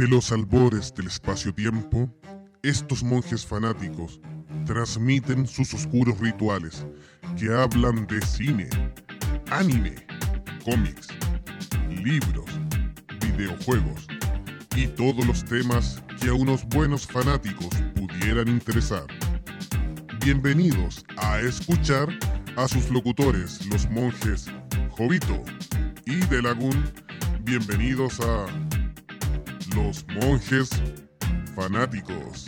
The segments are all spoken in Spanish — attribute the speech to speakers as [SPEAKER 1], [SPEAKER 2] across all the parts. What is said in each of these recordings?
[SPEAKER 1] De los albores del espacio-tiempo, estos monjes fanáticos transmiten sus oscuros rituales que hablan de cine, anime, cómics, libros, videojuegos y todos los temas que a unos buenos fanáticos pudieran interesar. Bienvenidos a escuchar a sus locutores, los monjes Jovito y De Lagún. Bienvenidos a los monjes fanáticos.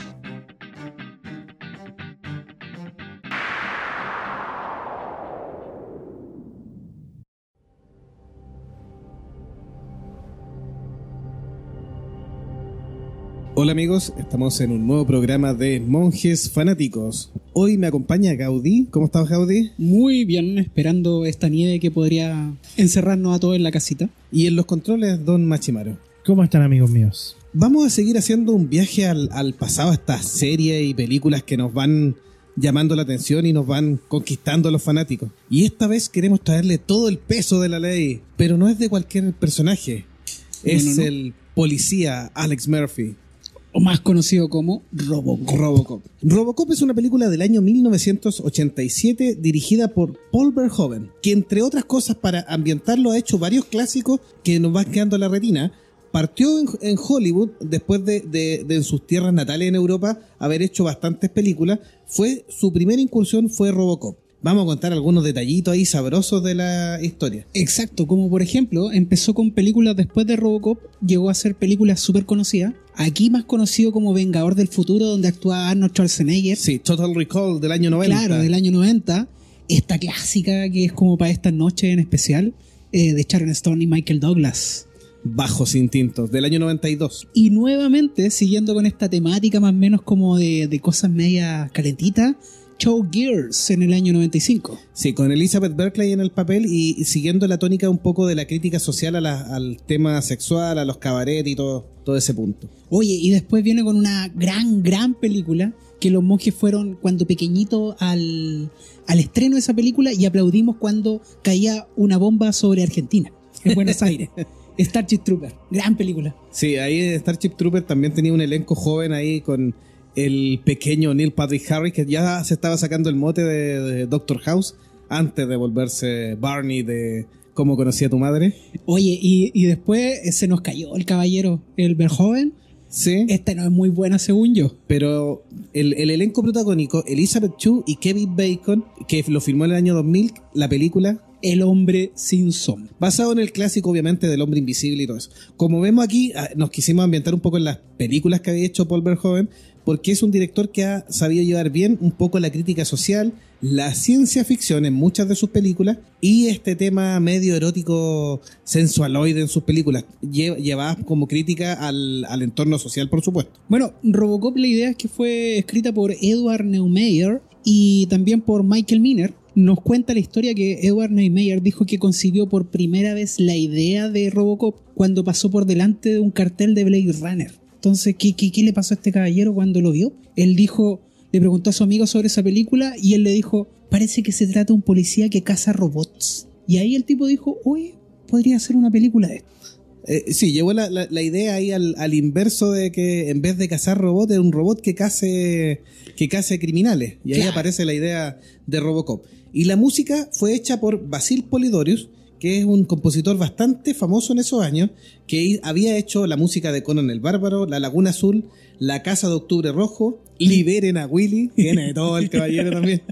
[SPEAKER 2] Hola amigos, estamos en un nuevo programa de Monjes Fanáticos. Hoy me acompaña Gaudí. ¿Cómo estás Gaudí?
[SPEAKER 3] Muy bien, esperando esta nieve que podría encerrarnos a todos en la casita.
[SPEAKER 2] Y en los controles, Don Machimaro.
[SPEAKER 4] ¿Cómo están amigos míos?
[SPEAKER 2] Vamos a seguir haciendo un viaje al, al pasado, a estas series y películas que nos van llamando la atención y nos van conquistando a los fanáticos. Y esta vez queremos traerle todo el peso de la ley, pero no es de cualquier personaje. Es
[SPEAKER 3] No, no, no.
[SPEAKER 2] el policía Alex Murphy.
[SPEAKER 3] O más conocido como Robocop.
[SPEAKER 2] Robocop. Robocop es una película del año 1987 dirigida por Paul Verhoeven, que entre otras cosas para ambientarlo ha hecho varios clásicos que nos van quedando en la retina. Partió en, en Hollywood después de, de- de en sus tierras natales en Europa haber hecho bastantes películas. Fue su primera incursión fue Robocop. Vamos a contar algunos detallitos ahí sabrosos de la historia.
[SPEAKER 3] Exacto, como por ejemplo, empezó con películas después de Robocop, llegó a ser películas súper conocidas. Aquí más conocido como Vengador del Futuro, donde actúa Arnold Schwarzenegger.
[SPEAKER 2] Sí, Total Recall del año 90.
[SPEAKER 3] Claro, del año 90. Esta clásica que es como para esta noche en especial, eh, de Sharon Stone y Michael Douglas.
[SPEAKER 2] Bajos Instintos del año 92.
[SPEAKER 3] Y nuevamente, siguiendo con esta temática más o menos como de, de cosas medias calentitas, Show Gears en el año 95.
[SPEAKER 2] Sí, con Elizabeth Berkley en el papel y, y siguiendo la tónica un poco de la crítica social a la- al tema sexual, a los cabaret y todo, todo ese punto.
[SPEAKER 3] Oye, y después viene con una gran, gran película que los monjes fueron cuando pequeñitos al, al estreno de esa película y aplaudimos cuando caía una bomba sobre Argentina, en Buenos Aires. Starship Trooper, gran película.
[SPEAKER 2] Sí, ahí Starship Trooper también tenía un elenco joven ahí con el pequeño Neil Patrick Harris que ya se estaba sacando el mote de, de Doctor House antes de volverse Barney de Cómo conocí a tu madre.
[SPEAKER 3] Oye, y, y después eh, se nos cayó el caballero, el Verhoeven.
[SPEAKER 2] Sí.
[SPEAKER 3] Esta no es muy buena según yo.
[SPEAKER 2] Pero el, el elenco protagónico, Elizabeth Chu y Kevin Bacon, que lo filmó en el año 2000, la película,
[SPEAKER 3] El hombre sin sombra.
[SPEAKER 2] basado en el clásico obviamente del hombre invisible y todo eso. Como vemos aquí, ah, nos quisimos ambientar un poco en las películas que había hecho Paul Verhoeven, porque es un director que ha sabido llevar bien un poco la crítica social, la ciencia ficción en muchas de sus películas y este tema medio erótico sensualoide en sus películas, lle- llevadas como crítica al, al entorno social, por supuesto.
[SPEAKER 3] Bueno, Robocop la idea es que fue escrita por Edward Neumeyer y también por Michael Miner. Nos cuenta la historia que Edward Neumeyer dijo que concibió por primera vez la idea de Robocop cuando pasó por delante de un cartel de Blade Runner. Entonces, ¿qué, qué, qué le pasó a este caballero cuando lo vio? Él dijo, le preguntó a su amigo sobre esa película y él le dijo, parece que se trata de un policía que caza robots. Y ahí el tipo dijo, oye, podría ser una película de esto.
[SPEAKER 2] Eh, sí, llevó la, la- la idea ahí al, al inverso de que en vez de cazar robots, es un robot que case, que case criminales. Y ahí
[SPEAKER 3] Claro.
[SPEAKER 2] aparece la idea de Robocop. Y la música fue hecha por Basil Polidorius, que es un compositor bastante famoso en esos años, que había hecho la música de Conan el Bárbaro, La Laguna Azul, La Casa de Octubre Rojo, Liberen a Willy, tiene de todo el caballero también.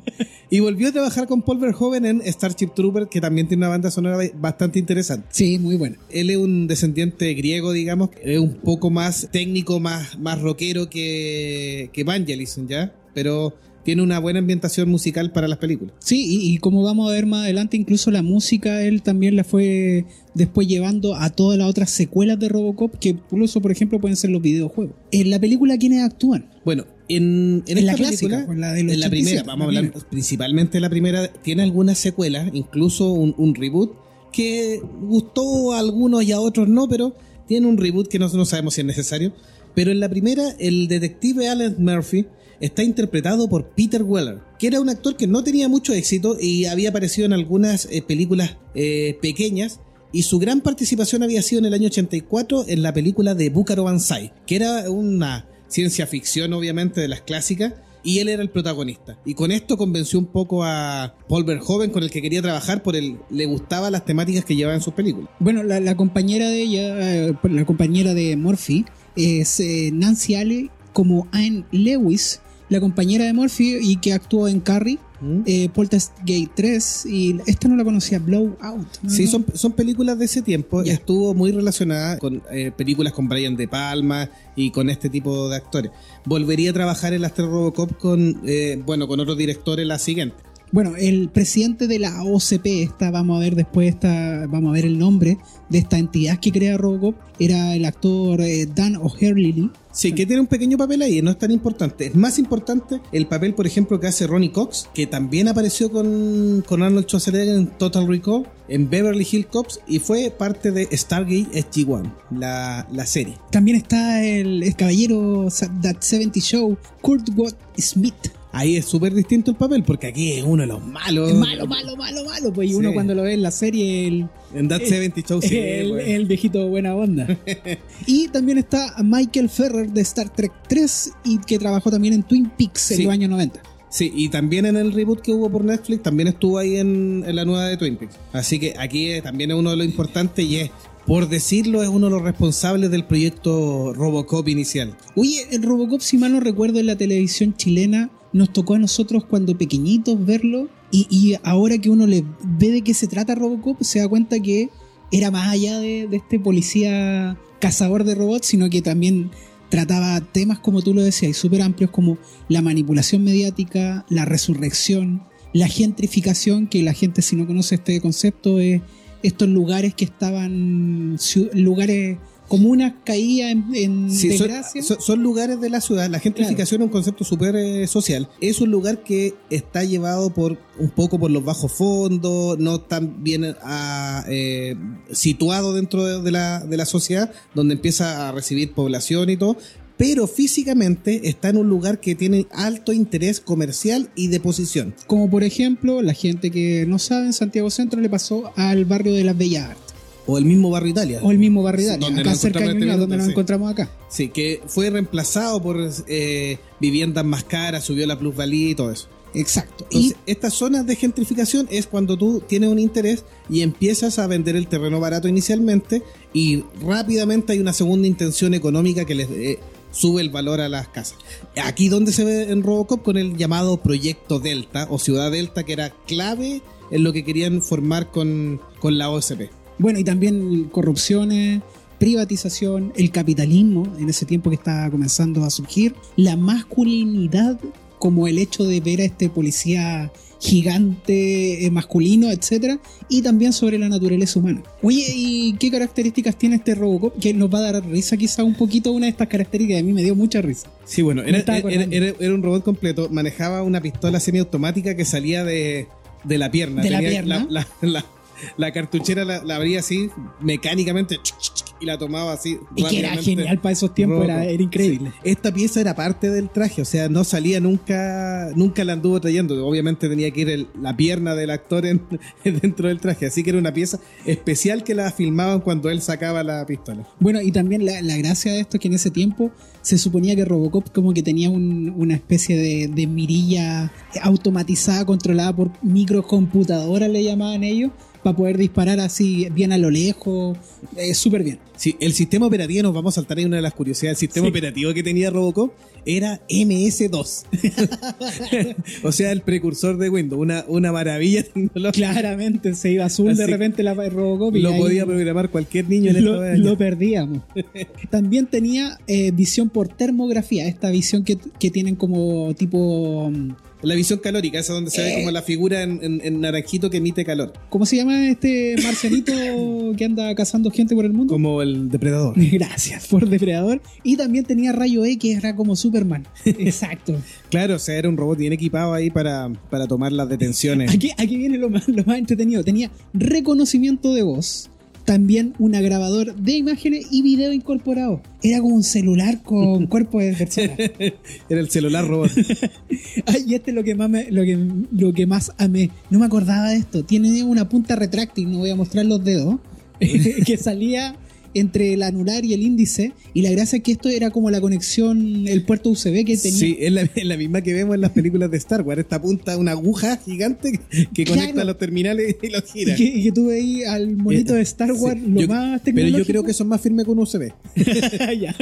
[SPEAKER 2] Y volvió a trabajar con Paul Verhoeven en Starship Trooper, que también tiene una banda sonora bastante interesante
[SPEAKER 3] Sí, muy bueno.
[SPEAKER 2] él es un descendiente griego, digamos, es un poco más técnico, más, más rockero que, que Vangelis, ¿ya? Pero tiene una buena ambientación musical para las películas.
[SPEAKER 3] Sí, y, y como vamos a ver más adelante, incluso la música él también la fue después llevando a todas las otras secuelas de Robocop, que incluso, por ejemplo, pueden ser los videojuegos. En la película, ¿quiénes actúan?
[SPEAKER 2] Bueno, en, en
[SPEAKER 3] En
[SPEAKER 2] esta
[SPEAKER 3] la clásica, pues,
[SPEAKER 2] en la
[SPEAKER 3] 87,
[SPEAKER 2] primera, vamos a
[SPEAKER 3] la
[SPEAKER 2] hablar principalmente de la primera, tiene algunas secuelas, incluso un, un reboot que gustó a algunos y a otros no, pero tiene un reboot que no, no sabemos si es necesario. Pero en la primera, el detective Alan Murphy está interpretado por Peter Weller, que era un actor que no tenía mucho éxito y había aparecido en algunas eh, películas eh, pequeñas, Y su gran participación había sido en el año 84 en la película de Búcaro Banzai, que era una ciencia ficción, obviamente, de las clásicas, y él era el protagonista. Y con esto convenció un poco a Paul Verhoeven, con el que quería trabajar, por él le gustaban las temáticas que llevaba en sus películas.
[SPEAKER 3] Bueno, la, compañera de ella, eh, la compañera de Murphy, es Nancy Ale como Anne Lewis, la compañera de Murphy y que actuó en Carrie,
[SPEAKER 2] ¿Mm?
[SPEAKER 3] eh, Poltergeist 3 y esta no la conocía, Blowout. ¿no?
[SPEAKER 2] Sí, son, son películas de ese tiempo.
[SPEAKER 3] Ya.
[SPEAKER 2] Estuvo muy relacionada con eh, películas con Brian De Palma y con este tipo de actores. Volvería a trabajar en las tres Robocop con, eh, bueno, con otros directores la siguiente.
[SPEAKER 3] Bueno, el presidente de la OCP, esta, vamos a ver después, esta, vamos a ver el nombre de esta entidad que crea Robocop, era el actor eh, Dan O'Herlihy.
[SPEAKER 2] Sí, que tiene un pequeño papel ahí, no es tan importante. Es más importante el papel, por ejemplo, que hace Ronnie Cox, que también apareció con, con Arnold Schwarzenegger en Total Recall, en Beverly Hills Cops, y fue parte de Stargate SG-1, la, la serie.
[SPEAKER 3] También está el, el caballero That 70 Show, Kurt Watt Smith.
[SPEAKER 2] Ahí es súper distinto el papel, porque aquí es uno de los malos.
[SPEAKER 3] Es malo, malo, malo, malo. Pues y
[SPEAKER 2] Sí.
[SPEAKER 3] uno cuando lo ve en la serie, el,
[SPEAKER 2] En That
[SPEAKER 3] Eh,
[SPEAKER 2] 70 Show, sí,
[SPEAKER 3] el,
[SPEAKER 2] güey.
[SPEAKER 3] el viejito buena onda. y también está Michael Ferrer de Star Trek 3 y que trabajó también en Twin Peaks en los años 90.
[SPEAKER 2] Sí, y también en el reboot que hubo por Netflix, también estuvo ahí en, en la nueva de Twin Peaks. Así que aquí eh, también es uno de los importantes y es, por decirlo, es uno de los responsables del proyecto Robocop inicial.
[SPEAKER 3] Oye, el Robocop, si mal no recuerdo, en la televisión chilena nos tocó a nosotros cuando pequeñitos verlo y, y ahora que uno le ve de qué se trata Robocop, se da cuenta que era más allá de, este policía cazador de robots, sino que también trataba temas, como tú lo decías, súper amplios como la manipulación mediática, la resurrección, la gentrificación, que la gente si no conoce este concepto es estos lugares que estaban, ciu- lugares comunas caían en, en
[SPEAKER 2] Sí,
[SPEAKER 3] desgracia.
[SPEAKER 2] son- son lugares de la ciudad. La gentrificación es un concepto súper eh, social. Es un lugar que está llevado por un poco por los bajos fondos, no tan bien ah, eh, situado dentro de, de la, de la sociedad, donde empieza a recibir población y todo. Pero físicamente está en un lugar que tiene alto interés comercial y de posición.
[SPEAKER 3] Como por ejemplo, la gente que no sabe, en Santiago Centro le pasó al barrio de las Bellas Artes.
[SPEAKER 2] O el mismo barrio Italia.
[SPEAKER 3] O el mismo barrio Italia,
[SPEAKER 2] donde
[SPEAKER 3] acá
[SPEAKER 2] nos
[SPEAKER 3] cerca de Ñuñoa,
[SPEAKER 2] este
[SPEAKER 3] donde nos
[SPEAKER 2] sí.
[SPEAKER 3] encontramos acá.
[SPEAKER 2] Sí, que fue reemplazado por eh, viviendas más caras, subió la plusvalía y todo eso.
[SPEAKER 3] Exacto.
[SPEAKER 2] Entonces, estas zonas de gentrificación es cuando tú tienes un interés y empiezas a vender el terreno barato inicialmente y rápidamente hay una segunda intención económica que les eh, sube el valor a las casas. Aquí donde se ve en Robocop con el llamado Proyecto Delta o Ciudad Delta que era clave en lo que querían formar con, con la OSP.
[SPEAKER 3] Bueno, y también corrupciones, privatización, el capitalismo, en ese tiempo que estaba comenzando a surgir, la masculinidad, como el hecho de ver a este policía gigante eh, masculino, etcétera, y también sobre la naturaleza humana. Oye, ¿y qué características tiene este Robocop? Que nos va a dar risa quizá un poquito una de estas características, a mí me dio mucha risa.
[SPEAKER 2] Sí, bueno, era, era- era- era un robot completo, manejaba una pistola semiautomática que salía de, de la pierna.
[SPEAKER 3] De la
[SPEAKER 2] Tenía
[SPEAKER 3] pierna.
[SPEAKER 2] La, la- la- la cartuchera la, la abría así, mecánicamente, y la tomaba así.
[SPEAKER 3] Y que era genial para esos tiempos, era, era increíble.
[SPEAKER 2] Esta pieza era parte del traje, o sea, no salía nunca, nunca la anduvo trayendo. Obviamente tenía que ir el- la pierna del actor en- dentro del traje, así que era una pieza especial que la filmaban cuando él sacaba la pistola.
[SPEAKER 3] Bueno, y también la, la gracia de esto es que en ese tiempo se suponía que Robocop como que tenía un- una especie de, de mirilla automatizada, controlada por microcomputadora, le llamaban ellos, para poder disparar así bien a lo lejos, eh, súper bien.
[SPEAKER 2] Sí, el sistema operativo, nos vamos a saltar ahí una de las curiosidades, el sistema
[SPEAKER 3] Sí.
[SPEAKER 2] operativo que tenía Robocop era MS2. o sea, el precursor de Windows, una, una maravilla tecnológica.
[SPEAKER 3] Claramente se iba azul de
[SPEAKER 2] Así
[SPEAKER 3] repente la Robocop y
[SPEAKER 2] Lo podía programar cualquier niño en
[SPEAKER 3] lo, lo perdíamos. También tenía eh, visión por termografía, esta visión que, que tienen como tipo...
[SPEAKER 2] La visión calórica, esa donde se ve
[SPEAKER 3] Eh.
[SPEAKER 2] como la figura en, en- en naranjito que emite calor,
[SPEAKER 3] ¿Cómo se llama este marcianito que anda cazando gente por el mundo?
[SPEAKER 2] como el depredador.
[SPEAKER 3] Gracias por depredador. Y también tenía rayo X, era como Superman. Exacto.
[SPEAKER 2] Claro, o sea, era un robot bien equipado ahí para, para tomar las detenciones.
[SPEAKER 3] Aquí, aquí viene lo más, lo más entretenido. Tenía reconocimiento de voz. También una grabador de imágenes y video incorporado. Era como un celular con cuerpo de persona.
[SPEAKER 2] Era el celular robot.
[SPEAKER 3] Ay, y este es lo que más me- lo que, lo que más amé. No me acordaba de esto. Tiene una punta retráctil, no voy a mostrar los dedos. que salía entre el anular y el índice. Y la gracia es que esto era como la conexión, el puerto USB que tenía.
[SPEAKER 2] Sí, es la, es la misma que vemos en las películas de Star Wars. Esta punta una aguja gigante que,
[SPEAKER 3] Claro.
[SPEAKER 2] conecta los terminales y los gira.
[SPEAKER 3] Y que, y que tú veis al monito de Star Wars
[SPEAKER 2] Sí,
[SPEAKER 3] lo
[SPEAKER 2] yo-
[SPEAKER 3] más
[SPEAKER 2] Pero
[SPEAKER 3] tecnológico.
[SPEAKER 2] yo creo que son más firmes con USB.
[SPEAKER 3] Ya.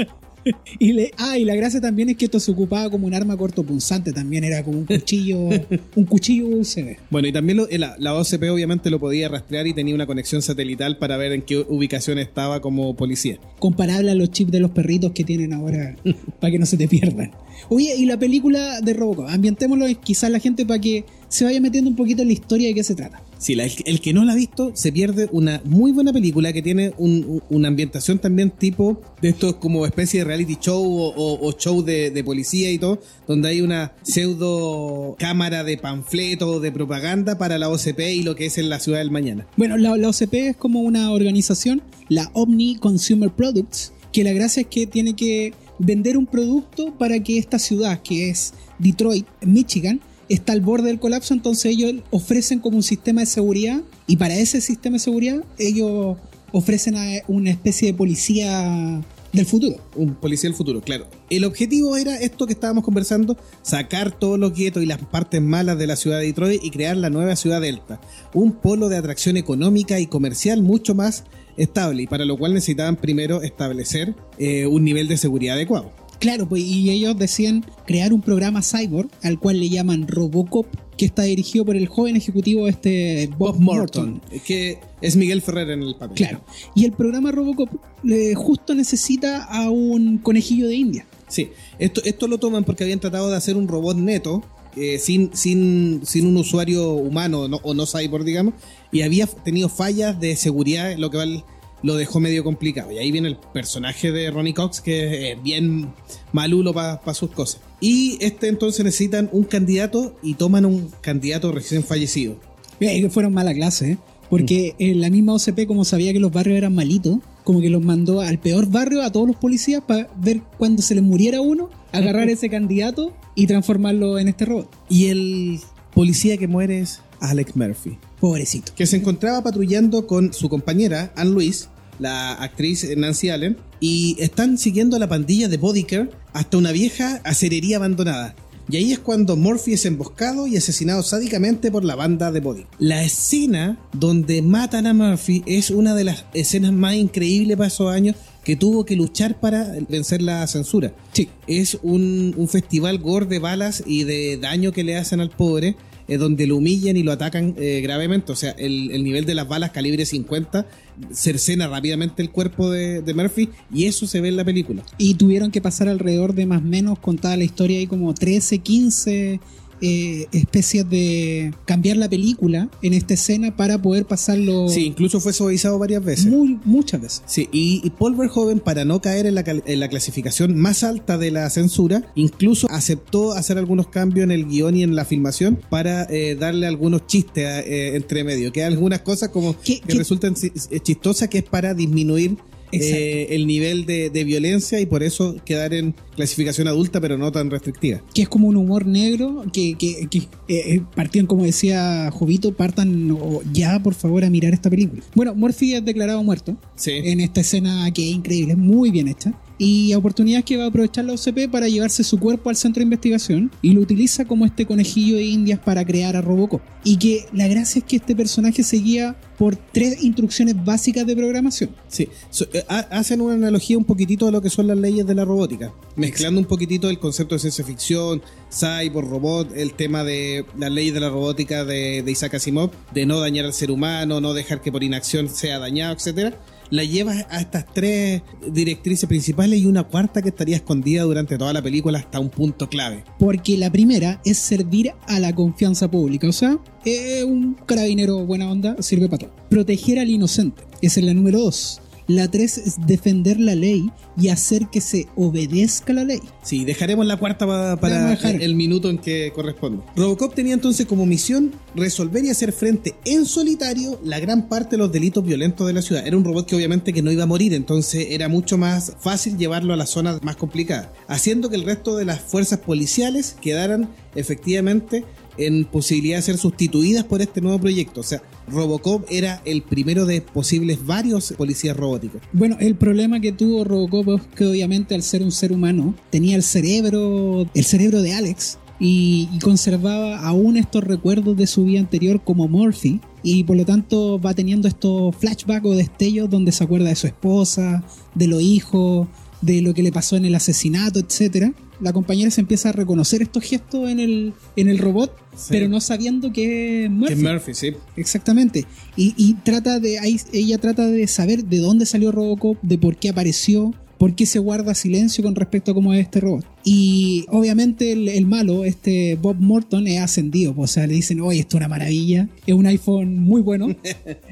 [SPEAKER 3] Y le, ah, y la gracia también es que esto se ocupaba como un arma cortopunzante, también era como un cuchillo, un cuchillo USB.
[SPEAKER 2] Bueno, y también lo- la, la OCP obviamente lo podía rastrear y tenía una conexión satelital para ver en qué ubicación estaba como policía.
[SPEAKER 3] Comparable a los chips de los perritos que tienen ahora, para que no se te pierdan. Oye, y la película de Robocop, ambientémoslo quizás la gente para que se vaya metiendo un poquito en la historia de qué se trata.
[SPEAKER 2] Si la- el que no la ha visto se pierde una muy buena película que tiene un- un- una ambientación también tipo de estos como especie de reality show o, show de, policía y todo, donde hay una pseudo cámara de panfleto de propaganda para la OCP y lo que es en la ciudad del mañana.
[SPEAKER 3] Bueno, la, la OCP es como una organización, la Omni Consumer Products, que la gracia es que tiene que vender un producto para que esta ciudad, que es Detroit, Michigan, está al borde del colapso, entonces ellos ofrecen como un sistema de seguridad y para ese sistema de seguridad ellos ofrecen una especie de policía del futuro.
[SPEAKER 2] Un policía del futuro, claro. El objetivo era esto que estábamos conversando, sacar todos los guetos y las partes malas de la ciudad de Detroit y crear la nueva ciudad Delta. Un polo de atracción económica y comercial mucho más estable y para lo cual necesitaban primero establecer eh, un nivel de seguridad adecuado.
[SPEAKER 3] Claro, pues y ellos decían crear un programa cyborg al cual le llaman Robocop, que está dirigido por el joven ejecutivo este Bob, Morton.
[SPEAKER 2] que es Miguel Ferrer en el papel.
[SPEAKER 3] Claro. Y el programa Robocop eh, justo necesita a un conejillo de India.
[SPEAKER 2] Sí, esto, esto lo toman porque habían tratado de hacer un robot neto, eh, sin, sin, sin un usuario humano no- o no cyborg, digamos, y había tenido fallas de seguridad, lo que val- lo dejó medio complicado. Y ahí viene el personaje de Ronnie Cox, que es bien malulo para sus cosas. Y este entonces necesitan un candidato y toman un candidato recién fallecido.
[SPEAKER 3] Eh, que fueron mala clase, ¿eh? porque en la misma OCP, como sabía que los barrios eran malitos, como que los mandó al peor barrio a todos los policías para ver cuando se les muriera uno, agarrar ese candidato y transformarlo en este robot.
[SPEAKER 2] Y el policía que muere es Alex Murphy.
[SPEAKER 3] Pobrecito.
[SPEAKER 2] que se encontraba patrullando con su compañera, Anne Louise, la actriz Nancy Allen, y están siguiendo a la pandilla de Bodycare hasta una vieja acerería abandonada. Y ahí es cuando Murphy es emboscado y asesinado sádicamente por la banda de Body. La escena donde matan a Murphy es una de las escenas más increíbles para esos años que tuvo que luchar para vencer la censura.
[SPEAKER 3] Sí.
[SPEAKER 2] Es un, un festival gore de balas y de daño que le hacen al pobre, eh, donde lo humillan y lo atacan eh, gravemente. O sea, el, el nivel de las balas calibre 50 cercena rápidamente el cuerpo de, de Murphy y eso se ve en la película.
[SPEAKER 3] Y tuvieron que pasar alrededor de más o menos, contada la historia, hay como 13, 15 eh, especies de cambiar la película en esta escena para poder pasarlo
[SPEAKER 2] Sí, incluso fue suavizado varias veces.
[SPEAKER 3] muy, muchas veces.
[SPEAKER 2] Sí, y, y Paul Verhoeven, para no caer en la, en la clasificación más alta de la censura, incluso aceptó hacer algunos cambios en el guion y en la filmación para eh, darle algunos chistes eh, entre medio, que hay algunas cosas como
[SPEAKER 3] ¿Qué-
[SPEAKER 2] que
[SPEAKER 3] qué-
[SPEAKER 2] resultan eh, chistosas, que es para disminuir. Eh, el nivel de, de violencia y por eso quedar en clasificación adulta, pero no tan restrictiva.
[SPEAKER 3] que es como un humor negro, que, que, que, eh, eh, partían, como decía Jovito, partan ya por favor a mirar esta película. Bueno, Murphy es declarado muerto
[SPEAKER 2] Sí.
[SPEAKER 3] en esta escena que es increíble, es muy bien hecha. Y oportunidad que va a aprovechar la OCP para llevarse su cuerpo al centro de investigación y lo utiliza como este conejillo de indias para crear a Robocop. Y que la gracia es que este personaje seguía por tres instrucciones básicas de programación.
[SPEAKER 2] Sí, eh, ha- hacen una analogía un poquitito a lo que son las leyes de la robótica, mezclando un poquito el concepto de ciencia ficción, cyborg, robot, el tema de las leyes de la robótica de, de Isaac Asimov, de no dañar al ser humano, no dejar que por inacción sea dañado, etcétera. La llevas a estas tres directrices principales y una cuarta que estaría escondida durante toda la película hasta un punto clave.
[SPEAKER 3] Porque la primera es servir a la confianza pública. O sea, eh, un carabinero buena onda sirve para todo. Proteger al inocente. Esa es la número dos. La tres es defender la ley y hacer que se obedezca la ley.
[SPEAKER 2] Sí, dejaremos la cuarta pa- para
[SPEAKER 3] dejar.
[SPEAKER 2] el minuto en que corresponde. Robocop tenía entonces como misión resolver y hacer frente en solitario la gran parte de los delitos violentos de la ciudad. Era un robot que obviamente que no iba a morir, entonces era mucho más fácil llevarlo a las zonas más complicadas, haciendo que el resto de las fuerzas policiales quedaran efectivamente en posibilidad de ser sustituidas por este nuevo proyecto. O sea, Robocop era el primero de posibles varios policías robóticos.
[SPEAKER 3] Bueno, el problema que tuvo Robocop es que obviamente al ser un ser humano tenía el cerebro, el cerebro de Alex y, conservaba aún estos recuerdos de su vida anterior como Murphy y por lo tanto va teniendo estos flashbacks o destellos donde se acuerda de su esposa, de los hijos, de lo que le pasó en el asesinato, etcétera. La compañera se empieza a reconocer estos gestos en el, en el robot,
[SPEAKER 2] Sí.
[SPEAKER 3] pero no sabiendo que es Murphy.
[SPEAKER 2] Que Murphy, sí.
[SPEAKER 3] Exactamente. Y, y trata de. ahí ella trata de saber de dónde salió Robocop, de por qué apareció, por qué se guarda silencio con respecto a cómo es este robot. Y obviamente el, el malo, este Bob Morton, es ascendido. pues, O sea, le dicen, oye, esto es una maravilla. Es un iPhone muy bueno.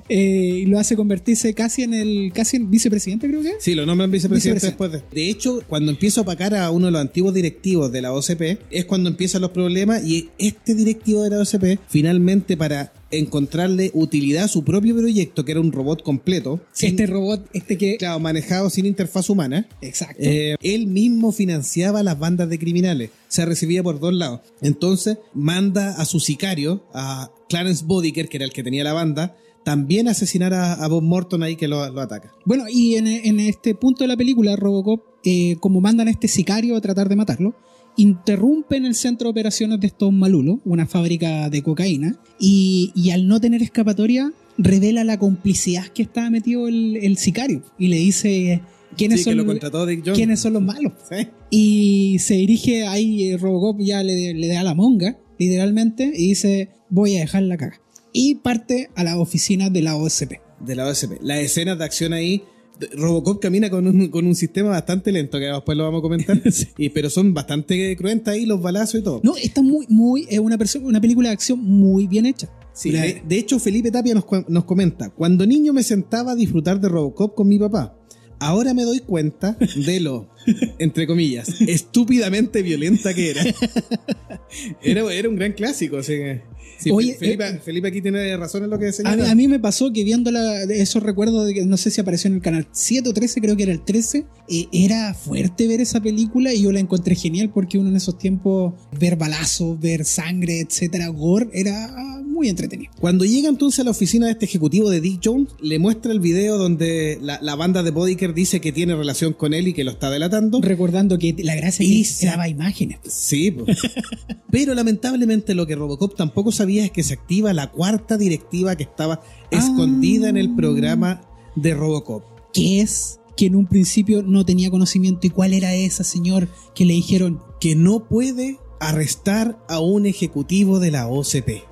[SPEAKER 3] Eh, y lo hace convertirse casi en el. casi en vicepresidente, creo que. es.
[SPEAKER 2] Sí, lo nombran vicepresidente
[SPEAKER 3] Vicepresidente.
[SPEAKER 2] después de. De hecho, cuando empiezo a opacar a uno de los antiguos directivos de la OCP, es cuando empiezan los problemas y este directivo de la OCP, finalmente para encontrarle utilidad a su propio proyecto, que era un robot completo, sin-
[SPEAKER 3] Este robot, este que.
[SPEAKER 2] claro, manejado sin interfaz humana,
[SPEAKER 3] Exacto.
[SPEAKER 2] eh, él mismo financiaba las bandas de criminales. Se recibía por dos lados. Entonces manda a su sicario, a Clarence Bodiker, que era el que tenía la banda, también a asesinar a, a Bob Morton ahí que lo, lo ataca.
[SPEAKER 3] Bueno, y en, en este punto de la película, Robocop, eh, como mandan a este sicario a tratar de matarlo, interrumpen el centro de operaciones de estos malulos, una fábrica de cocaína, y, y al no tener escapatoria, revela la complicidad que estaba metido el, el sicario y le dice quiénes,
[SPEAKER 2] Sí,
[SPEAKER 3] son,
[SPEAKER 2] lo
[SPEAKER 3] los-
[SPEAKER 2] contrató Dick Jones.
[SPEAKER 3] quiénes son los malos.
[SPEAKER 2] Sí.
[SPEAKER 3] Y se dirige ahí, eh, Robocop ya le, le da la monga, literalmente, y dice, voy a dejar la caga. Y parte a la oficina de la OSP.
[SPEAKER 2] de la OSP. Las escenas de acción ahí. Robocop camina con un, con un sistema bastante lento, que después lo vamos a comentar.
[SPEAKER 3] Sí.
[SPEAKER 2] y, pero son bastante cruentas ahí los balazos y todo.
[SPEAKER 3] No, está muy, muy, es una, una película de acción muy bien hecha.
[SPEAKER 2] Sí,
[SPEAKER 3] La-
[SPEAKER 2] de, de hecho, Felipe Tapia nos, nos comenta: Cuando niño me sentaba a disfrutar de Robocop con mi papá. Ahora me doy cuenta de lo, entre comillas, estúpidamente violenta que era. Era, era un gran clásico. así que- sí,
[SPEAKER 3] Oye,
[SPEAKER 2] Felipe,
[SPEAKER 3] eh,
[SPEAKER 2] Felipe aquí tiene razón en lo que
[SPEAKER 3] a,
[SPEAKER 2] señala.
[SPEAKER 3] mí- a mí me pasó que viendo la- esos recuerdos de que no sé si apareció en el canal 7 o 13, creo que era el 13, eh, era fuerte ver esa película y yo la encontré genial porque uno en esos tiempos ver balazos, ver sangre, etcétera, gore, era muy entretenido.
[SPEAKER 2] Cuando llega entonces a la oficina de este ejecutivo de Dick Jones, le muestra el video donde la, la banda de Bodiker dice que tiene relación con él y que lo está delatando.
[SPEAKER 3] Recordando que la gracia
[SPEAKER 2] Y
[SPEAKER 3] es que
[SPEAKER 2] se-
[SPEAKER 3] daba imágenes.
[SPEAKER 2] Sí, pues. pero lamentablemente lo que Robocop tampoco es que se activa la cuarta directiva que estaba escondida en el programa de Robocop.
[SPEAKER 3] que es que en un principio no tenía conocimiento y cuál era esa señor que le dijeron
[SPEAKER 2] Que no puede arrestar a un ejecutivo de la OCP.